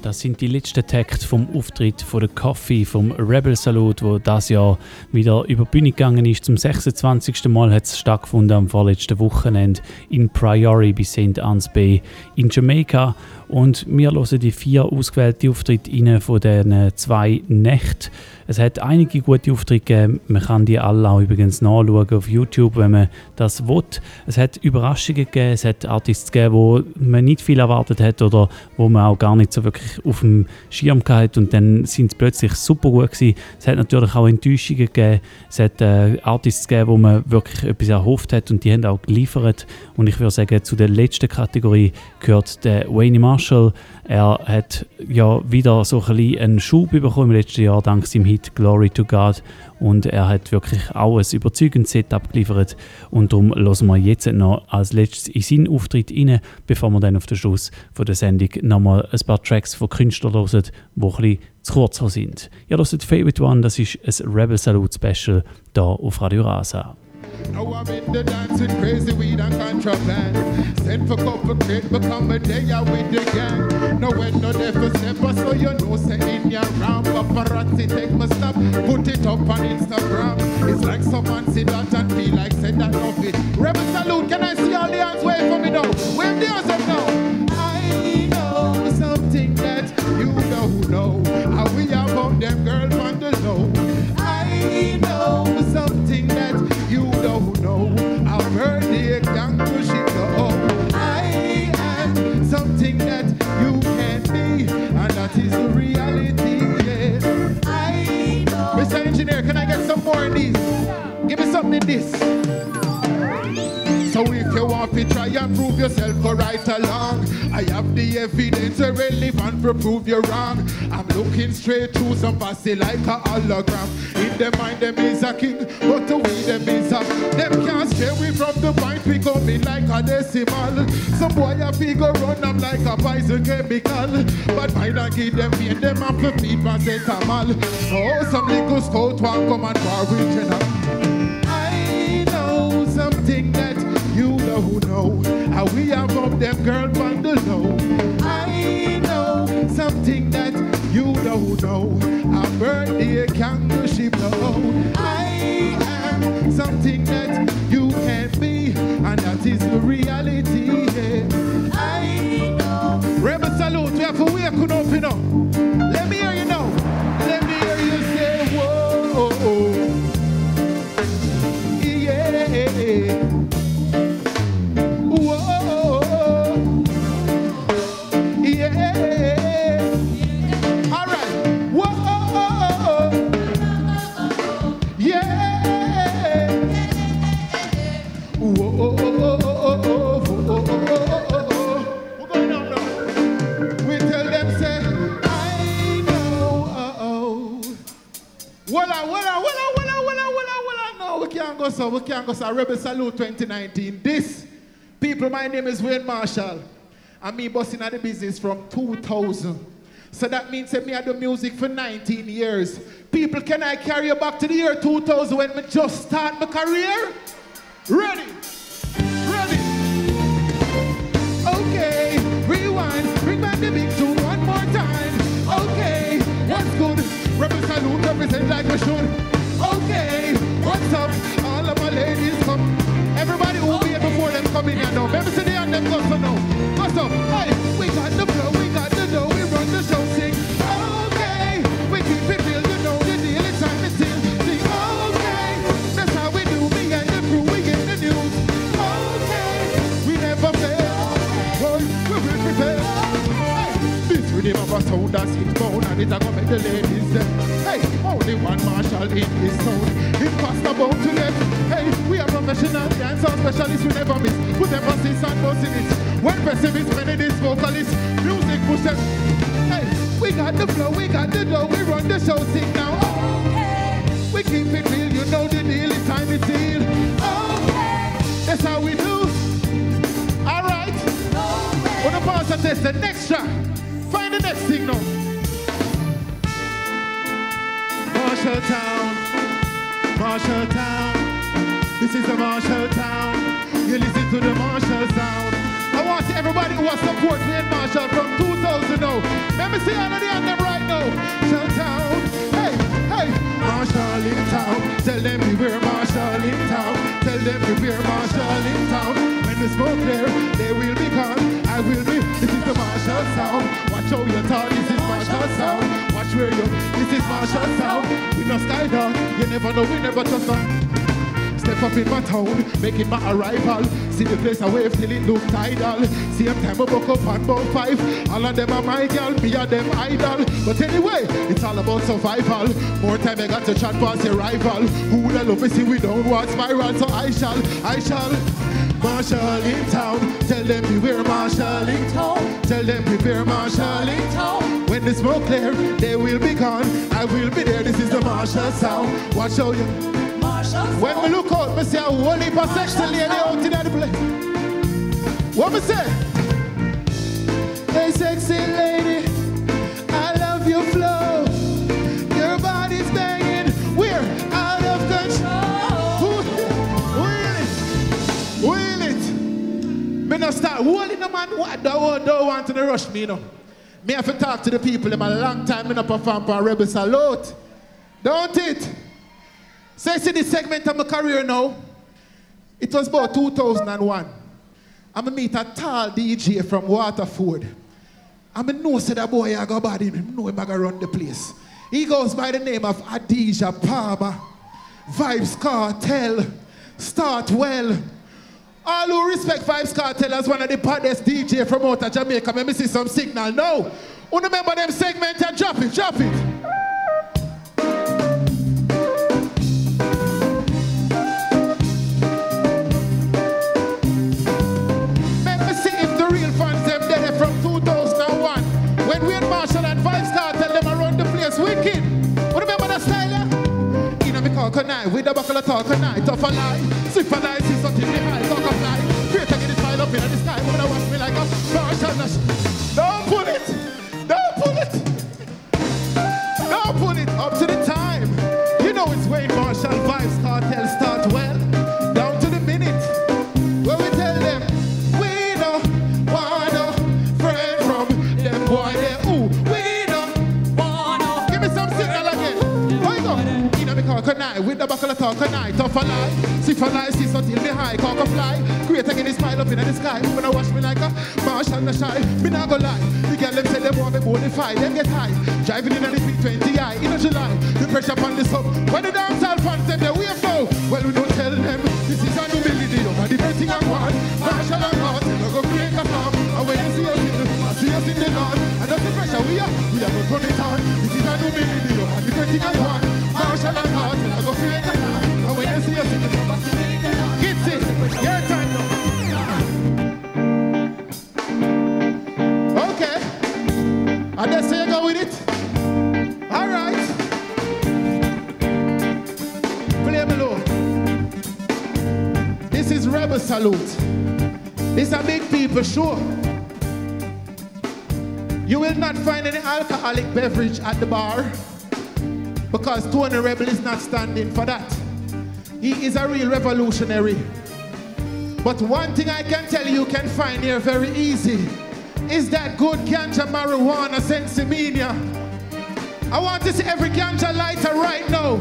das sind die letzten Takte vom Auftritt von der Coffee vom Rebel Salute, wo das Jahr wieder über die Bühne gegangen ist. Zum 26. Mal hat es stattgefunden am vorletzten Wochenende in Priory bei St. Anne's Bay in Jamaica. Und wir hören die vier ausgewählten Auftritte rein von diesen zwei Nächten. Es hat einige gute Auftritte gegeben. Man kann die alle auch übrigens nachschauen auf YouTube, wenn man das will. Es hat Überraschungen gegeben. Es hat Artists gegeben, wo man nicht viel erwartet hat oder wo man auch gar nicht so wirklich auf dem Schirm hatte. Und dann sind sie plötzlich super gut gewesen. Es hat natürlich auch Enttäuschungen gegeben. Es hat äh, Artists gegeben, wo man wirklich etwas erhofft hat und die haben auch geliefert. Und ich würde sagen, zu der letzten Kategorie gehört der Wayne Marshall. Er hat ja wieder so ein bisschen einen Schub bekommen im letzten Jahr dank seinem Hit Glory to God und er hat wirklich auch ein überzeugendes Setup geliefert und darum hören wir jetzt noch als letztes in seinen Auftritt rein, bevor wir dann auf den Schluss von der Sendung nochmal ein paar Tracks von Künstlern hören, die ein bisschen zu kurz sind. Das ist Favorite One, das ist ein Rebel Salute Special hier auf Radio Rasa. Now I'm in the dancing crazy weed and contraband. Send for couple crate, become a day out with the gang. No when no devil step so you know say in your round. Paparazzi take my stuff, put it up on Instagram. It's like someone see that and feel like said that love it. Rebel salute, can I see all the hands wave for me now? Wave the hands up this. So if you want to try and prove yourself, go right along. I have the evidence relevant to prove you're wrong. I'm looking straight through some pussy like a hologram. In their mind, them is a king, but to we them is a. Them can't stay away from the point, we coming like a decimal. Some boy a figure run them like a poison chemical. But mine I give them pain, them to feed paracetamol. Oh, some little scout want come and war with you. I something that you don't know. How we have up them girl on the low. I know something that you don't know. A birthday kangaroo ship know. I am something that you can't be, and that is the reality. So. We can't go so. Rebel Salute 2019. This, people, my name is Wayne Marshall. And me busting at the business from 2000. So that means that me had the music for 19 years. People, can I carry you back to the year 2000 when me just start my career? Ready? Ready? Okay, rewind, bring back the big tune one more time. Okay, what's good? Rebel salute represent like we should. Okay, what's up? Ladies come. Everybody who be here before them come in here now. Remember today and them go so now. Go so. Hey, we got the flow, we got the dough, we run the show, sing. Okay, we keep it real, you know the deal. It's time to sing. Sing, okay, that's how we do. Me and the crew, we get the news. Okay, we never fail. Boy, we will prepare. Hey, this rhythm of a sound that's inbound and it's a go make the ladies them. Hey, only one marshal in this sound. Impossible to let. Hey, we are professional dancer specialists. We never miss. Put emphasis on bossing it. When pessimists, this vocalist. Music push them. Hey, we got the flow, we got the dough. We run the show, sing now. Okay, we keep it real. You know the deal. It's time to deal. Okay, that's how we do. All right. On the pause and test the next track. Find the next thing now. Marshall Town, Marshall Town. This is the Marshall Town. You listen to the Marshall sound. I want everybody who has support me in Marshall from 2000 now. Let me see all of the them right now. Marshall Town. Hey, hey. Marshall in town. Tell them beware Marshall in town. Tell them beware Marshall in town. When the smoke clear, they will be gone. I will be. This is the Marshall sound. Watch how you talk. Marshall sound. Watch where you. This is Marshall sound. We no sky down. You never know. We never touch on. Step up in my town, making my arrival. See the place I wave till it look tidal. Same time I buck up on about five. All of them are my girl, me and them idol. But anyway, it's all about survival. More time I got to chat past your rival. Who would I love to see we don't want spiral? So I shall, I shall. Marshall in town, tell them beware Marshall in town. Tell them prepare Marshall in town. When the smoke clear, they will be gone. I will be there. This is the Marshall sound. Watch how you. Marshall When we look out, we see a whole heap of sexy lady out in the place. What me say? Hey, sexy lady, I love your flow. No start holding the man. What don't, don't want to rush me, you know. Me have to talk to the people. In a long time, me no perform for Rebel Salute. Don't it? So see this segment of my career now, it was about 2001. I'm meet a tall DJ from Waterford. I'm going to know that boy I got body, I know him I got run the place. He goes by the name of Adidja Palmer. Vybz Kartel. Start well. All who respect Vybz Kartel as one of the baddest DJ from out of Jamaica, let me see some signal now. Who remember them segment and drop it, drop it. Me call night. With the buckle of talk night. Tough a lie, sip a lie, see something behind, talk a fly. Great to get it file up in the sky, woman watch me like a Marshall Nash. Don't pull it, don't pull it, don't pull it. Up to the with the buckle of talk a night. Tough a lie, see for lie, see so till me high, cock a fly. Create again this smile up in the sky. When I watch me like a Marshall the shy, me not go lie. The girl them say they want me bonafide, them get high. Driving in the 320i in a July. The pressure upon the sub. When the dancehall fans them they wave now. Well we don't tell them this is a new millennium and the best thing I want. Marshall and God, they go break a farm. And when you see us in I see us in the north. And that's the pressure we are. We are going to run it on. This is a new millennium and the best thing Salute. This yeah, time. Okay, I just say go with it. All right, play below. This is rebel salute. This a big people show. You will not find any alcoholic beverage at the bar because Tony Rebel is not standing for that. He is a real revolutionary. But one thing I can tell you can find here very easy is that good ganja marijuana sensimania. I want to see every ganja lighter right now.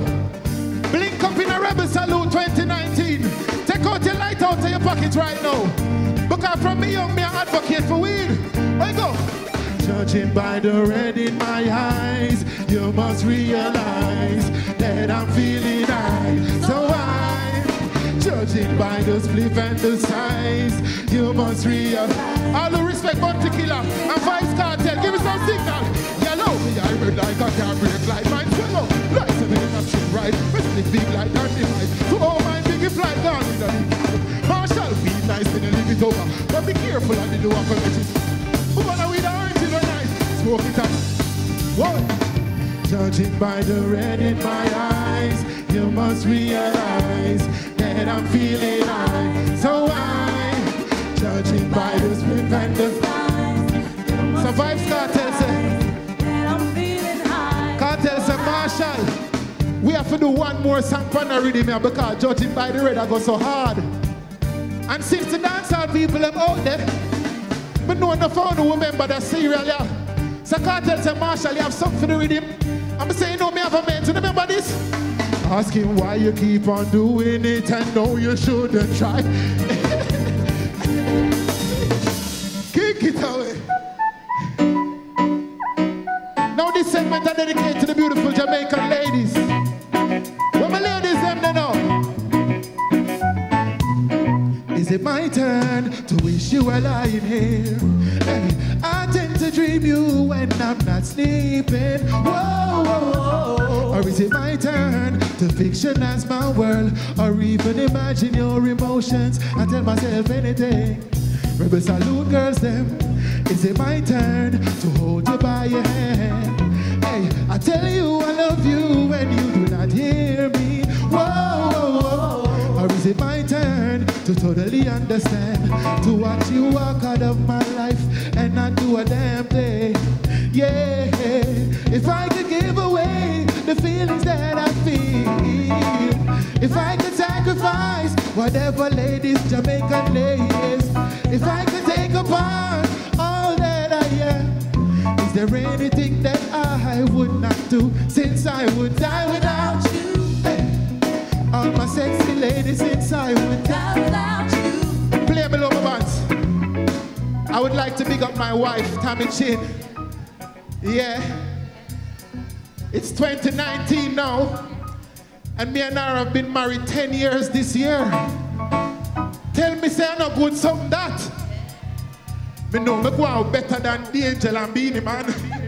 Blink up in a Rebel Salute 2019. Take out your light out of your pocket right now. Because from me young, me I advocate for weed. You go? Judging by the red in my eyes, you must realize that I'm feeling high. So I, judging by the split and the size, you must realize. All the respect, Bounty Killer and Vybz Kartel, give me some signal. Yellow, me I red like a car brake light, mine swallow. Like seven in a shit right, split big like and divide. To all my big flight gone in the. Marshall, be nice when you leave it over, but be careful on the door for Smoke it. Judging by the red in my eyes, you must realize that I'm feeling high. So I, judging by the split and the so Vybz Kartel say, eh? Kartel say eh, Marshall, we have to do one more song for the rhythm because judging by the red I go so hard. And since the dancehall people have out there, but no one found who remember that serial, yeah. So Kartel say, Marshall, you have something for the rhythm. I'm saying, no, me have a man. So remember this? Ask him why you keep on doing it and know you shouldn't try. Kick it away. Now this segment I dedicate to the beautiful Jamaican ladies. Where my ladies them they know. Is it my turn to wish you lying here? I dream you when I'm not sleeping. Whoa, whoa, whoa. Or is it my turn to fictionize my world? Or even imagine your emotions? I tell myself anything. Rebel salute girls them. Is it my turn to hold you by your hand? Hey, I tell you I love you when you do not hear me. Whoa, whoa, whoa. Or is it my totally understand? To watch you walk out of my life and not do a damn thing. Yeah, if I could give away the feelings that I feel, if I could sacrifice whatever ladies, Jamaican ladies, if I could take apart all that I am, is there anything that I would not do since I would die without you? All my sexy ladies since I would die without you. Play below my bands. I would like to big up my wife, Tami Chynn. Yeah. It's 2019 now. And me and her have been married 10 years this year. Tell me, say I'm not good something that. Me know me go out better than the angel and Beenie Man.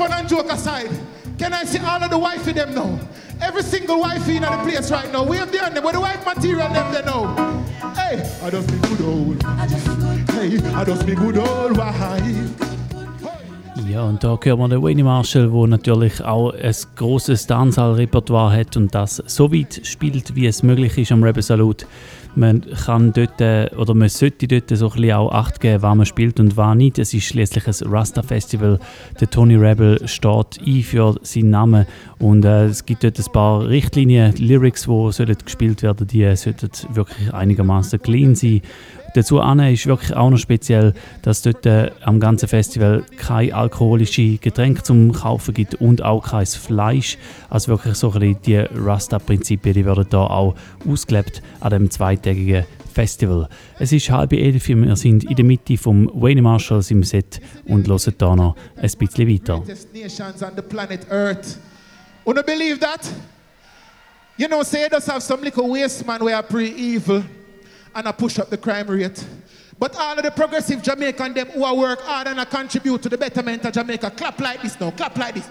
fun and joke aside, can I see all of the wifey them now? Every single wifey in the place right now. We have the on them, where the wife material them they know. Hey, I just be good old. Hey, I just be good old wife. Ja, und da hören wir den Wayne Marshall, der natürlich auch ein grosses Dancehall-Repertoire hat und das so weit spielt, wie es möglich ist am Rebel Salute. Man kann dort, äh, oder man sollte dort so ein auch Acht geben, was man spielt und was nicht. Es ist schließlich ein Rasta-Festival. Der Tony Rebel steht ein für seinen Namen und äh, es gibt dort ein paar Richtlinien, Lyrics, die sollen gespielt werden, die sollten wirklich einigermaßen clean sein. Dazu ist wirklich auch noch speziell, dass dort äh, am ganzen Festival kein alkoholische Getränke zum Kaufen gibt und auch kein Fleisch. Also wirklich so ein bisschen die Rasta-Prinzipien, die werden da auch ausgelebt an dem zweitägigen Festival. Es ist halb elf, wir sind in der Mitte vom Wayne Marshalls im Set und hören da noch ein bisschen weiter. Wanna believe that? You know, say does have some little waste man where are pre-evil and I push up the crime rate. But all of the progressive Jamaican them who are work hard and I contribute to the betterment of Jamaica, clap like this now, clap like this.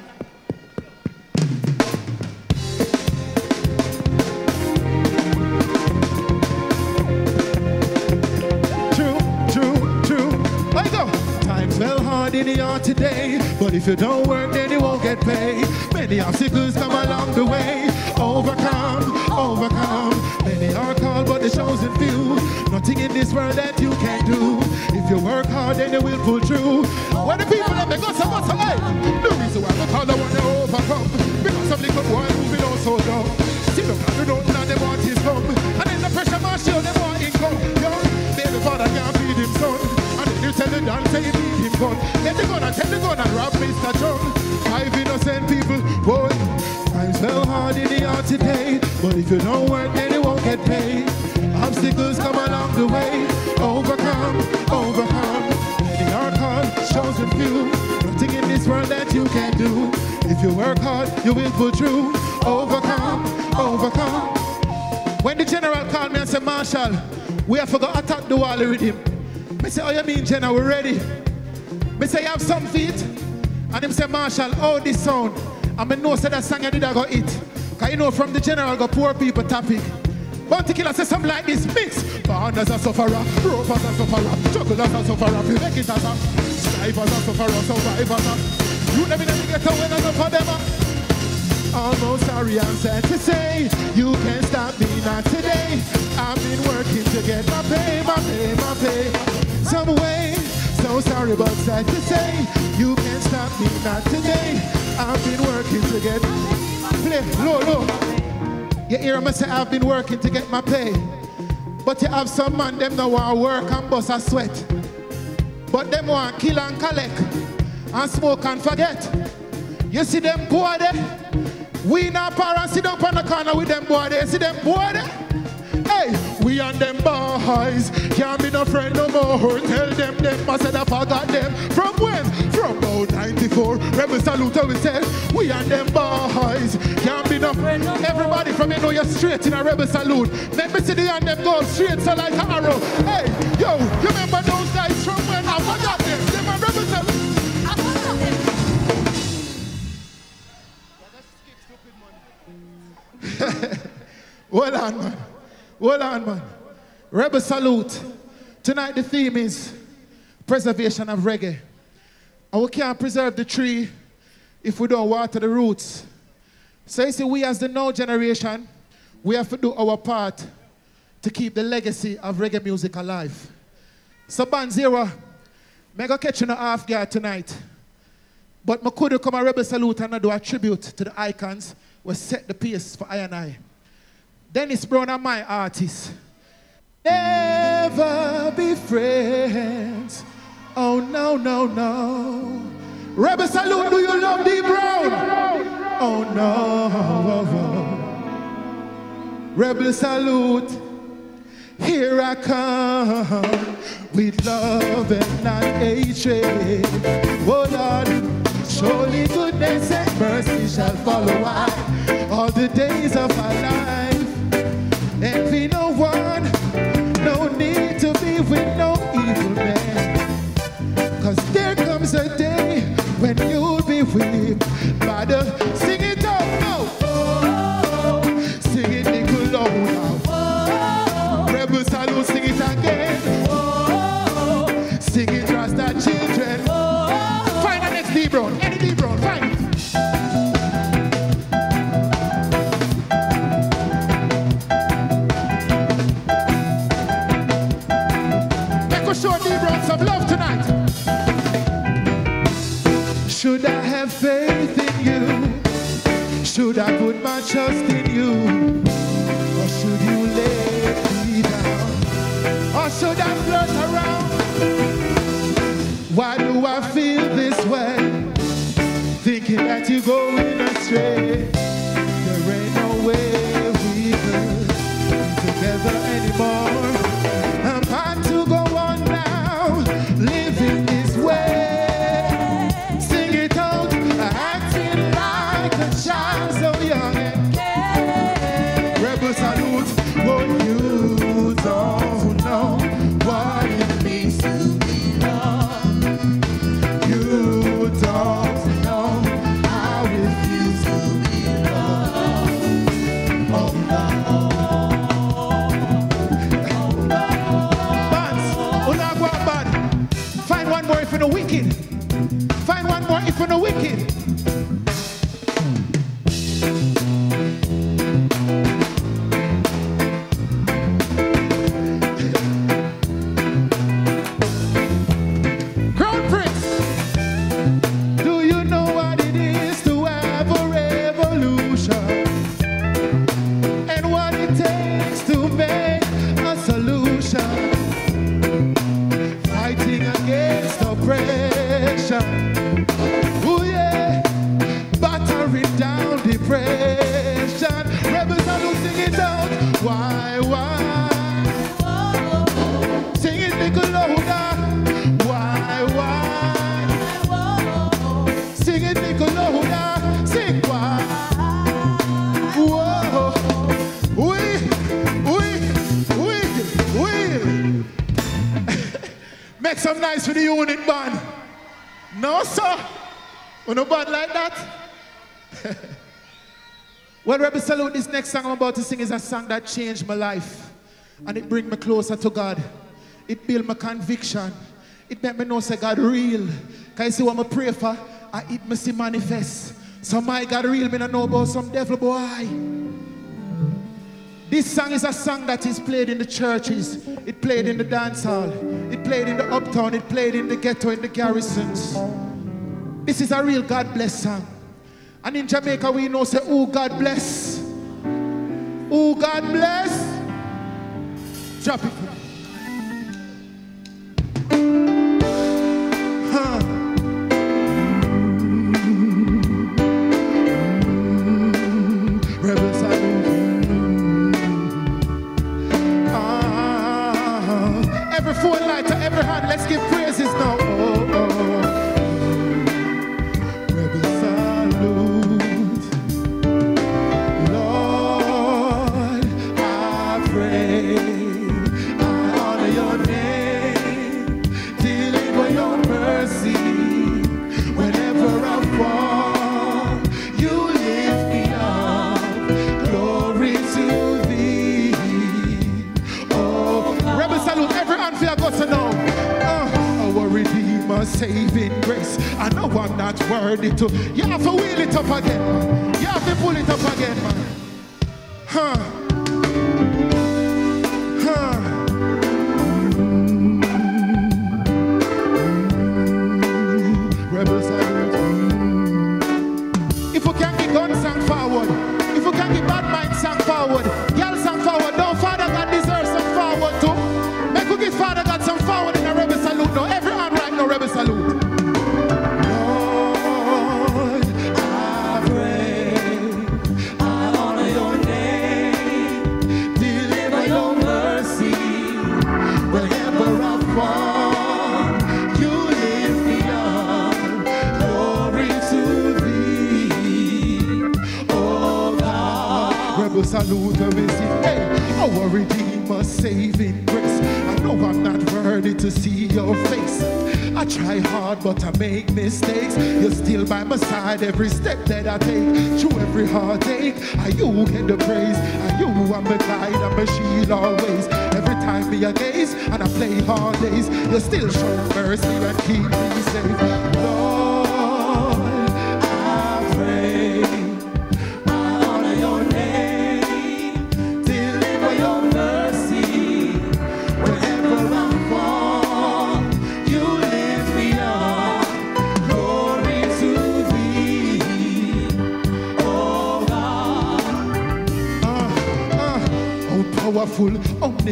True, true, true. Let go. Times fell hard in the yard today, but if you don't work, then you won't get paid. Many obstacles come along the way. Overcome, overcome. Called, but the chosen few. Nothing in this world that you can do. If you work hard, then you will pull through. When the people let me go, so what's hey? The reason why we call the one to overcome. Because of little boy who below so down. See them not do nothing and they want his come. And then the pressure man show them want income. Yo, baby father can't feed him son. And then you tell the dance say you need him gun. Let the gun and take the gun and rob Mr. John. Five innocent people, boy. Fell hard in the yard today. But if you don't work, then you won't get paid. Obstacles come along the way. Overcome, overcome. Many are called, chosen few. Nothing in this world that you can do. If you work hard, you will pull through. Overcome, overcome. When the general called me and said, Marshall, we have to go attack the wall with him. I say, oh, you mean, General, we're ready? I say, you have some feet? And him say, Marshall, oh, this sound. And me know say that song you did I go hit. Cause you know from the general go poor people topic. Bounty killer say something like this, mix. Born as a sufferer, rope as a sufferer, juggle as a sufferer, we make it as a strive as a sufferer, survive as a. You never never get away enough of them. ah. Almost sorry I'm sad to say You can't stop me not today I've been working to get my pay, my pay, my pay Some way So sorry but sad to say You can't stop me not today I've been working to get Play, low, low You hear me say I've been working to get my pay. But you have some man them now want work and bust a sweat. But them want kill and collect And smoke and forget. You see them boy there? We not parents sit up on the corner with them boy there. See them boy there? Hey, we and them boys can't be no friend no more. Tell them them I said I forgot them. From when? From about 94. Rebel salute we said. We and them boys can't be no friend no Everybody from you know you're straight in a rebel salute. Let me see the and them go straight so like an arrow. Hey, yo, you remember those guys from when I forgot them? Them a rebel salute. Hold on, man. Hold on, man. Rebel salute. Tonight the theme is preservation of reggae. And we can't preserve the tree if we don't water the roots. So you see, we as the now generation, we have to do our part to keep the legacy of reggae music alive. So Band Zero, mega catching a half guard tonight. But I could come a rebel salute and I do a tribute to the icons who set the pace for I and I. Dennis Brown and my artist. Never be friends. Oh no, no, no. Rebel salute, do you love D Brown? Oh no. Rebel salute. Here I come with love and not hatred. Oh Lord, surely goodness and mercy shall follow I all the days of my life. No evil trust in you? Or should you let me down? Or should I flirt unit band. No, sir. We no band like that. well, Rebel Salute, this next song I'm about to sing is a song that changed my life. And it bring me closer to God. It build my conviction. It make me know say God real. Can you see what I pray for? I it me see manifest. So my God real, me not know about some devil boy. This song is a song that is played in the churches. It played in the dance hall. Played in the uptown. It played in the ghetto, in the garrisons. This is a real God bless song. And in Jamaica, we know say, oh God bless. Oh God bless. Drop it. Huh. Rebel salute. Ah, every phone lighter, every hand, let's give praises now. Oh. Saving grace. I know I'm not worthy to. You have to wheel it up again. man. You have to pull it up again, man. Huh. Huh. Rebel salute. Salute, we hey, our Redeemer, saving grace. I know I'm not worthy to see your face. I try hard, but I make mistakes. You're still by my side every step that I take. Through every heartache, are you get the praise? Are you I'm a guide, I'm a shield always. Every time me a gaze and I play hard days, you still show mercy and keep me safe.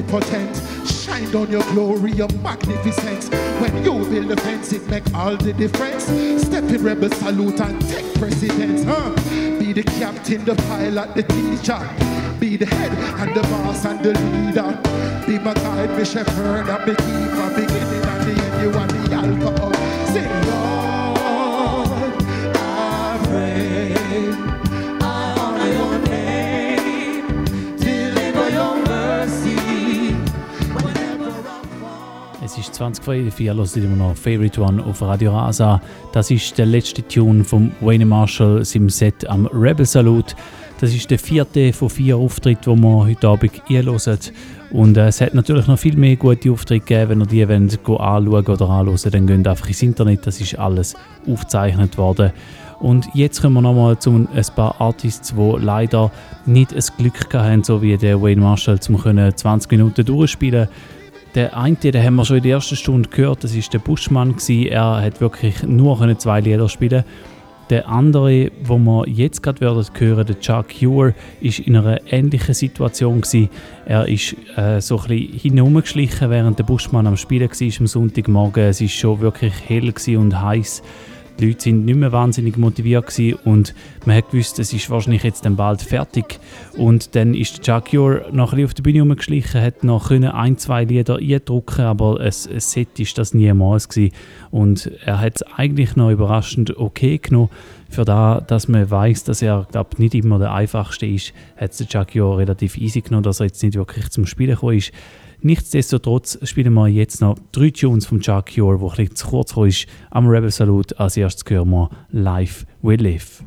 Omnipotent. Shine down your glory, your magnificence. When you build a fence, it make all the difference. Step in rebel salute and take precedence. Huh? Be the captain, the pilot, the teacher. Be the head and the boss and the leader. Be my guide, my shepherd and my keeper. Beginning and the end, you are the alpha. 20 vor 11 Uhr, hört immer noch Favorite One auf Radio Rasa. Das ist der letzte Tune von Wayne Marshall, seinem Set am Rebel Salute. Das ist der vierte von vier Auftritten, die wir heute Abend einhören. Und äh, es hat natürlich noch viel mehr gute Auftritte gegeben. Wenn ihr die wollt, anschauen oder anhören dann geht einfach ins Internet. Das ist alles aufgezeichnet worden. Und jetzt kommen wir nochmal zu ein paar Artists, die leider nicht das Glück haben, so wie der Wayne Marshall, um 20 Minuten durchspielen der eine, den haben wir schon in der ersten Stunde gehört, das ist der Buschmann. Er hat wirklich nur zwei Lieder spielen. Der andere, wo wir jetzt gerade werden hören, der Chuck Cure, ist in einer ähnlichen Situation gewesen. Er ist äh, so ein bisschen hinumgeschlichen, während der Buschmann am Spielen war am Sonntagmorgen. Es ist schon wirklich hell und heiß. Die Leute sind nicht mehr wahnsinnig motiviert und man hat gewusst, es ist wahrscheinlich jetzt dann bald fertig. Und dann ist Chuck Cure noch ein auf die Bühne rumgeschlichen, hat noch ein, zwei Lieder eindrucken, aber ein, ein Set ist das niemals gewesen. Und er hat es eigentlich noch überraschend okay genommen. Für da, dass man weiß, dass er glaub, nicht immer der einfachste ist, hat es Chuck Cure relativ easy genommen, dass er jetzt nicht wirklich zum Spielen gekommen ist. Nichtsdestotrotz spielen wir jetzt noch drei Tunes von Chuck Cure, wo ein zu kurz ist am Rebel Salute. Als erstes hören wir Life We Live.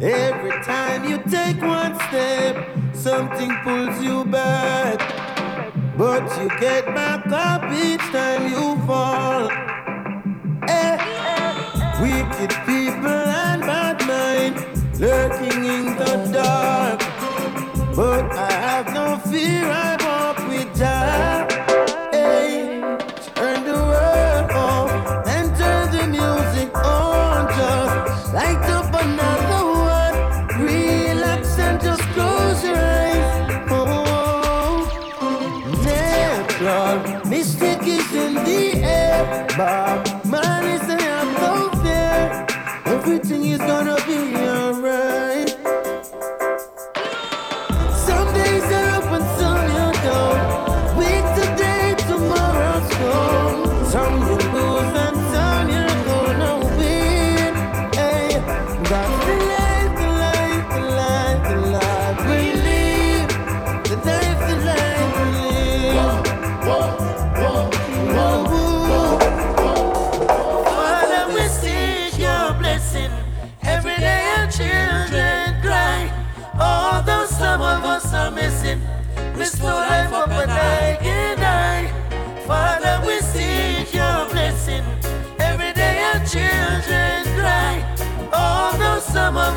Every time you take one step, something pulls you back. But you get back up each time you fall. Eh, Wicked people and bad mind lurking in the dark. But I have no fear, I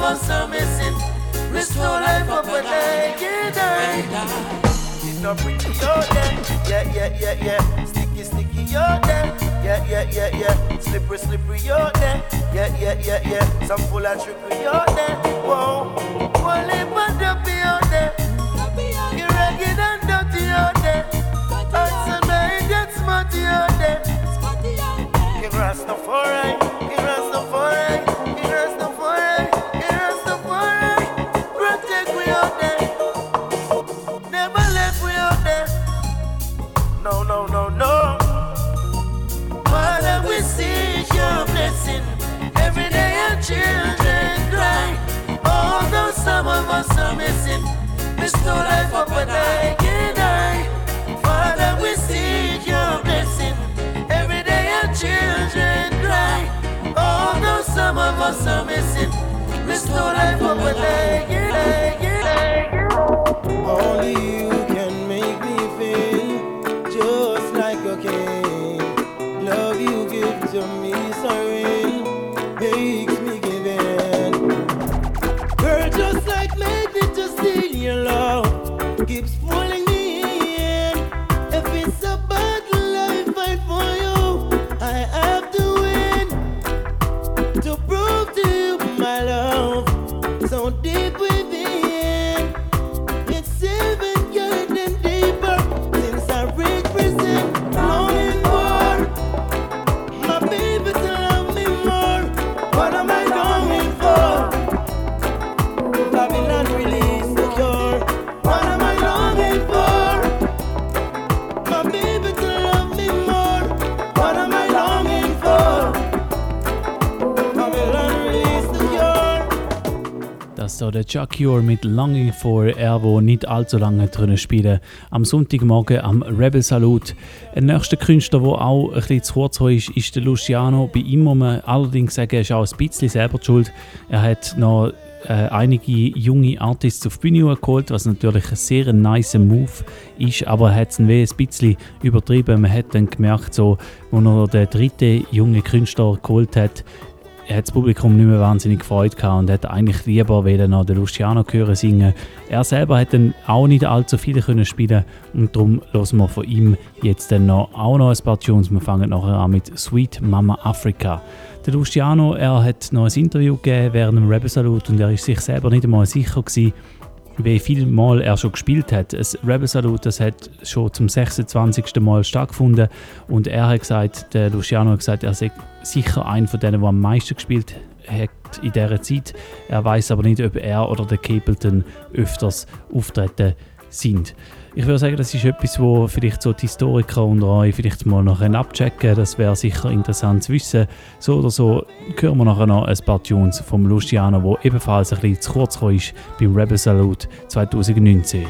us are missing, restore life up and I can die. It's not you're there. Yeah, yeah, yeah, yeah. Sticky, sticky, you're. Yeah, yeah, yeah, yeah. Slippery, slippery, you're. Yeah, yeah, yeah, yeah. Some full of trickery, you're there. Whoa. One lip and dopey, you're there. You're ragged and dirty, you're there. Handsome, and get smarty, you're there. King Rastafari, to life up and I can I. Father, we seek your blessing. Every day our children cry. Oh, no, some of us are missing, restore life up and I can I. Only you. What am cure. Das ist so der Chuck Cure mit Longing for, er wo nicht allzu lange drinnen spielen. Am Sonntagmorgen am Rebel Salut. Ein nächster Künstler, der auch ein bisschen zu kurz ist, ist der Luciano. Bei ihm muss man allerdings sagen, er ist auch ein bisschen selber schuld. Er hat noch äh, einige junge Artists auf die Bühne geholt, was natürlich ein sehr nice Move ist, aber er hat es ein bisschen übertrieben. Man hat dann gemerkt, so, als er den dritten jungen Künstler geholt hat, hat das Publikum nicht mehr wahnsinnig gefreut gehabt und hat eigentlich lieber wollen noch den Luciano hören singen. Er selber hat dann auch nicht allzu viele können spielen und darum hören wir von ihm jetzt dann noch, auch noch ein paar Tunes. Wir fangen nachher an mit Sweet Mama Africa. Der Luciano, er hat noch ein Interview gegeben während dem Rebel Salute und er ist sich selber nicht einmal sicher gewesen, wie viel Mal er schon gespielt hat. Das Rebel Salute das hat schon zum 26. Mal stattgefunden und er hat gesagt, der Luciano hat gesagt, er sei sicher einer von denen, der am meisten gespielt hat in dieser Zeit. Er weiß aber nicht, ob er oder der Capleton öfters auftreten sind. Ich würde sagen, das ist etwas, wo vielleicht so die Historiker unter euch vielleicht mal noch abchecken. Das wäre sicher interessant zu wissen. So oder so hören wir nachher noch ein paar Tunes vom Luciano, wo ebenfalls ein bisschen zu kurz ist beim Rebel Salute 2019.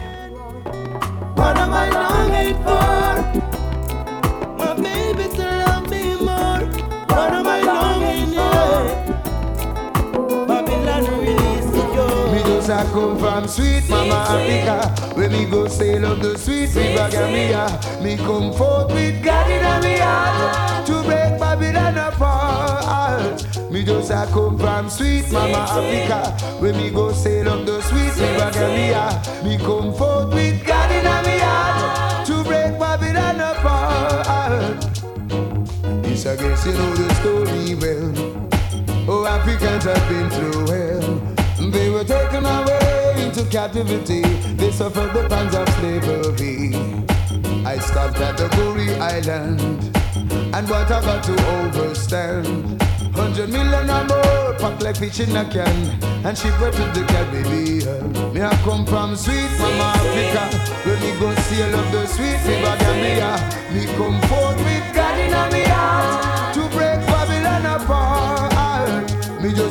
From sweet mama Africa. When me go sail up the sweet river Gambia Me come forth with God in me heart. To break Babylon apart. Me just a come from sweet mama Africa. When me go sail up the sweet river Gambia Me come forth with God in me heart. To break Babylon apart. Yes, I guess you know the story well. Oh, Africans have been through hell. They were taken away captivity. They suffered the pangs of slavery. I stopped at the Gorée Island, and what I got to overstand. Hundred million or more, packed like fish in a can, and shipwrecked to the Caribbean. Me I come from sweet mama Africa, when me go sail up the sweet river Gambia. Me come forth with God in me heart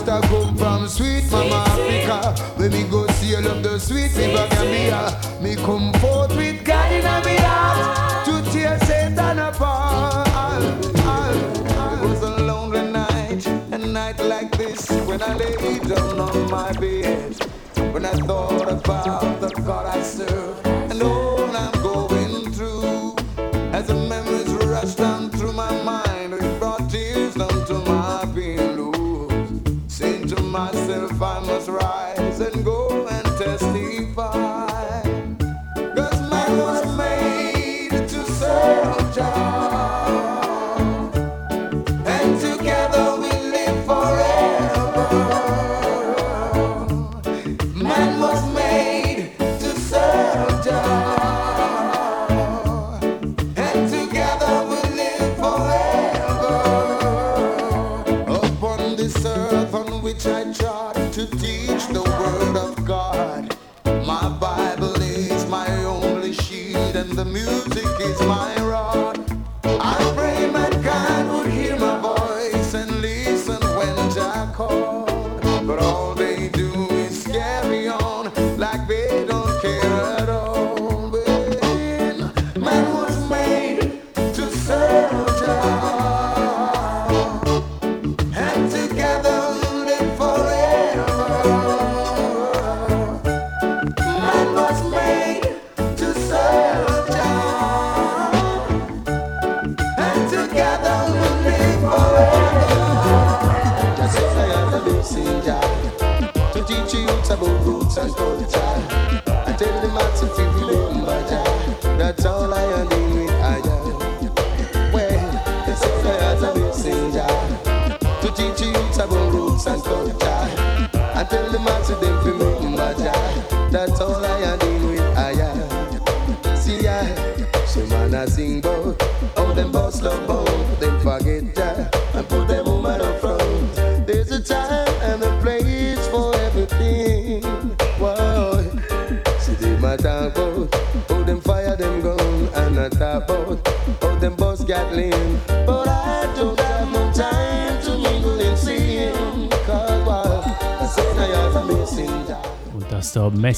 A come from sweet mama Africa, when me go sail up the sweet river Gambia. Me come forth with God in me heart to tear Satan apart. It was a lonely night, a night like this, when I lay down on my bed. When I thought about the God I serve and all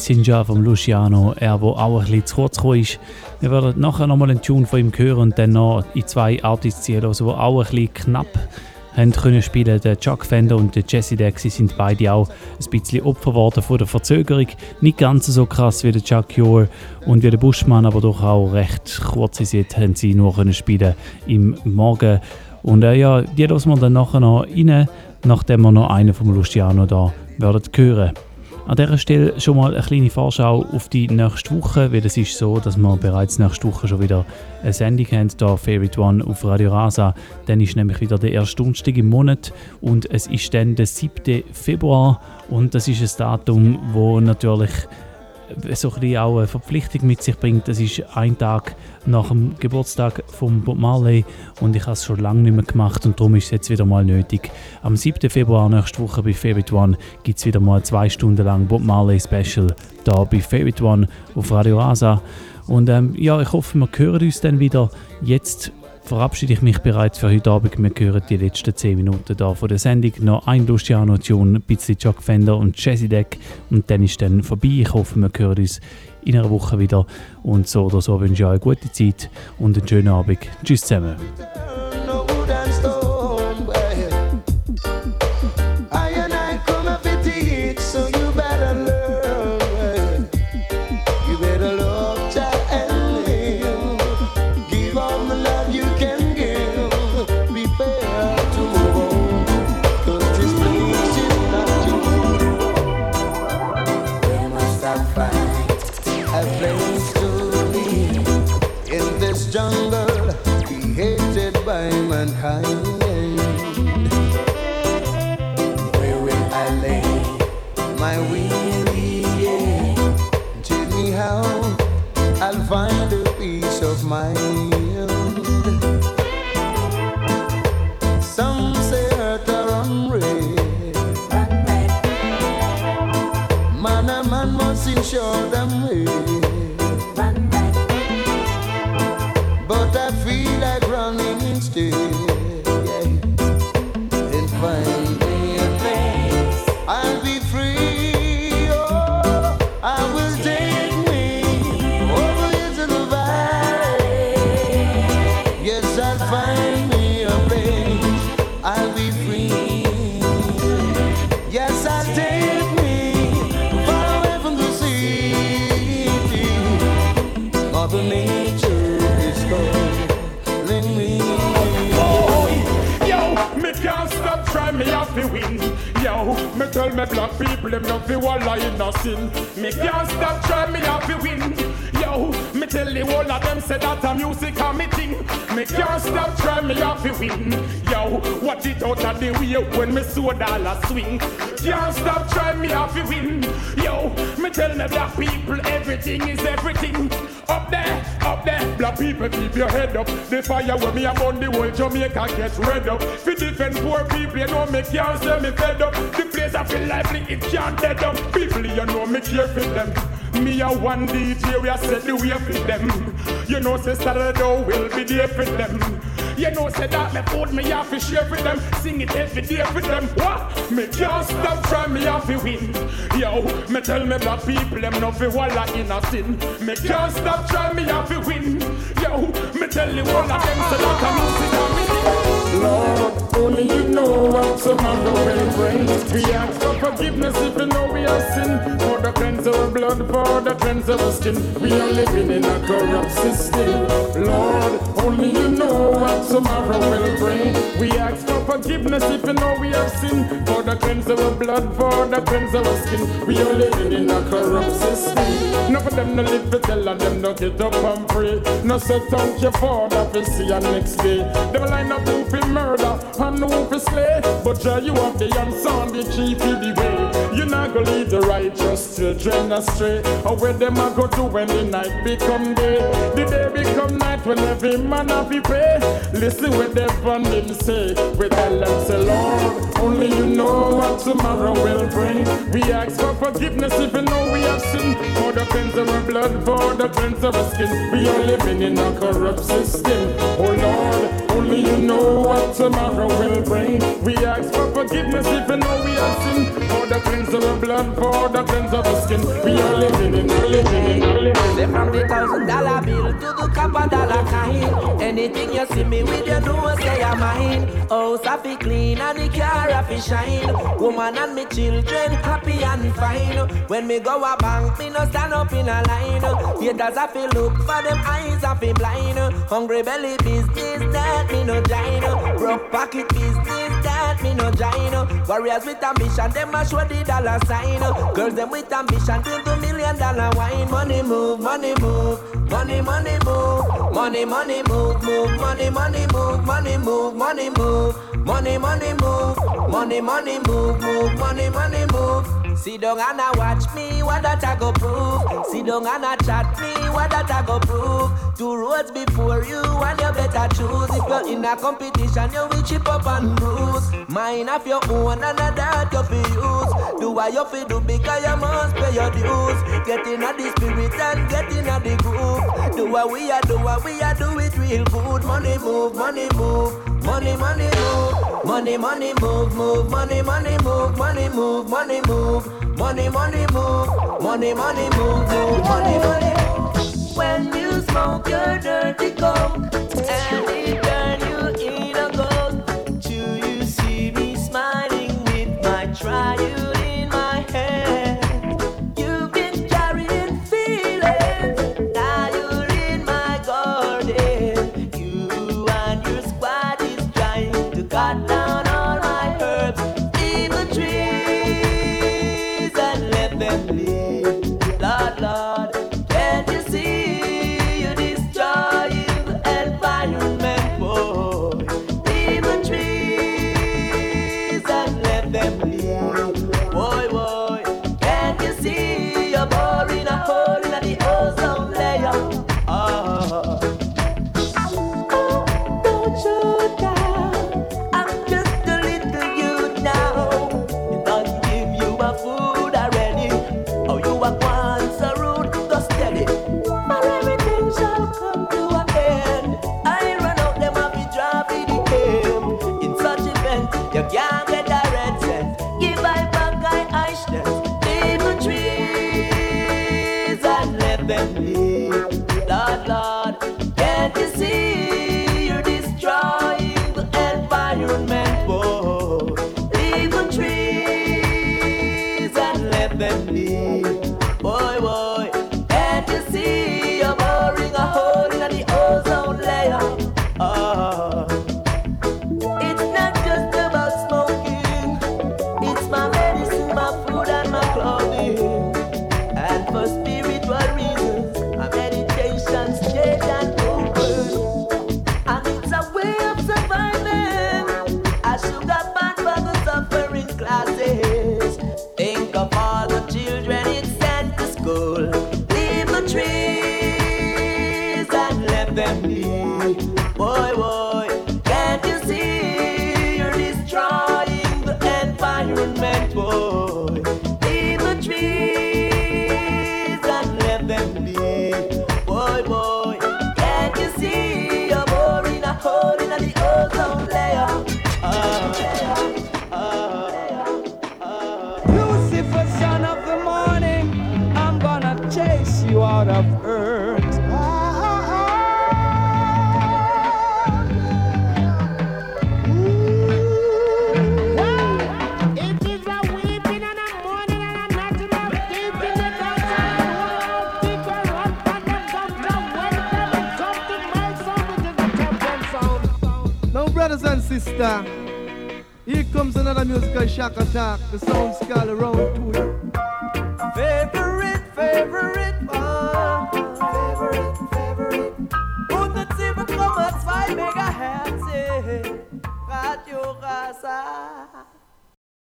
Messenger vom Luciano, er wo auch ein bisschen zu kurz gekommen ist. Wir werden nachher nochmal einen Tune von ihm hören und dann noch in zwei Artists ziehen, also die auch ein bisschen knapp haben können spielen. Der Chuck Fender und der Jesse sie sind beide auch ein bisschen Opfer geworden von der Verzögerung. Nicht ganz so krass wie der Chuck Yore und wie der Buschmann, aber doch auch recht kurze Zeit haben sie nur können spielen im Morgen. Und äh, ja, die lassen wir dann nachher noch rein, nachdem wir noch einen vom Luciano da werden hören. An dieser Stelle schon mal eine kleine Vorschau auf die nächste Woche, weil es ist so, dass wir bereits nächste Woche schon wieder eine Sendung haben, hier Favorite One auf Radio Rasa. Dann ist nämlich wieder der erste Donnerstag im Monat und es ist dann der 7. Februar und das ist ein Datum, wo natürlich so ein bisschen auch eine Verpflichtung mit sich bringt. Das ist ein Tag nach dem Geburtstag von Bob Marley und ich habe es schon lange nicht mehr gemacht und darum ist es jetzt wieder mal nötig. Am 7. Februar nächste Woche bei Favorite One gibt es wieder mal zwei Stunden lang Bob Marley Special da bei Favorite One auf Radio Rasa. Und ähm, ja, ich hoffe, wir hören uns dann wieder. Jetzt verabschiede ich mich bereits für heute Abend. Wir hören die letzten 10 Minuten da von der Sendung. Noch ein Luciano-Tune, ein bisschen Chuck Fender und Jazzy Deck und dann ist dann vorbei. Ich hoffe, wir hören uns in einer Woche wieder. Und so oder so wünsche ich euch eine gute Zeit und einen schönen Abend. Tschüss zusammen. Peace tell me black people them not fi walla in a sin. Me can't stop trying, me have to win. Yo, me tell the whole of them say that a music a me thing. Me can't stop trying, me have to win. Yo, watch it out of the way when me so dollar swing. Can't stop trying, me have to win. Yo, me tell me black people everything is everything. Up there, up there, black people keep your head up. The fire when me upon the whole Jamaica get red up. Fi defend poor people, you know me can't say me fed up. The place I feel lively, it can't dead up. People, you know me care for them. Me a one DJ, we a set the way for them. You know, say Saturday will be there for them. You know, say that me food me have to share for them. Sing it every day for them. What? Me can't stop trying, me have to win. Yo, me tell me black people, them no fi walla in a sin. Me can't stop trying, me have to win. Yo, me tell you all of them, say that a me thing. Lord, only you know what tomorrow will bring. We ask for forgiveness if we know we have sinned. For the cleanse our blood, for the cleanse our skin. We are living in a corrupt system. Lord, only you know what tomorrow will bring. We ask for forgiveness if we know we have sinned. For the cleanse of our blood, for the cleanse of our skin. We are living in a corrupt system. None of them no live to tell and them no get up and pray. No say thank you for that we see you next day. Them line up who fi murder and who fi slay. But Jah, you have the answer and the chief of the way. You not go lead the righteous children astray. Or where them a go to when the night become day. The day become night when every man have to pray. Listen what from them say. We say, Lord, only you know what tomorrow will bring. We ask for forgiveness if we know we have sinned. For the cleanse of our blood, for the cleanse of our skin. We are living in a corrupt system. Oh Lord, only you know what tomorrow will bring. We ask for forgiveness if you know we have For the cleanse of the blood, for the cleanse of the skin. We are living in, living in, living in. From the thousand dollar bill to the copper dollar kind. Anything you see me with, you know say I'm mine. House I fi clean and the car I fi shine. Woman and me children happy and fine. When me go a bank, me no stand up in a line. Haters I fi look for them eyes I fi blind. Hungry belly business that me no join. Broke pocket business that me no join. Warriors with ambition, them a show the dollar sign. Girls them with ambition, build a million dollar wine. Money move, money move, money money move, money money move, move, money money move, money move, money move, money money move, money money move, move, money money move. Sit down and watch me, what that I go prove. Sit down and a chat me, what that I go prove. Two roads before you, and you better choose. If you're in a competition, you will chip up and bruise. Mine of your own, and that you fi use. Do what you fi do because you must pay your dues. Get in the spirit and get in the groove. Do what we are, do what we are, do it real good. Money move, money move. Money, money move, money, money move, move, money, money move, money move, money move, money, money move, money, money move, move, money, money. When you smoke your dirty coke and it turn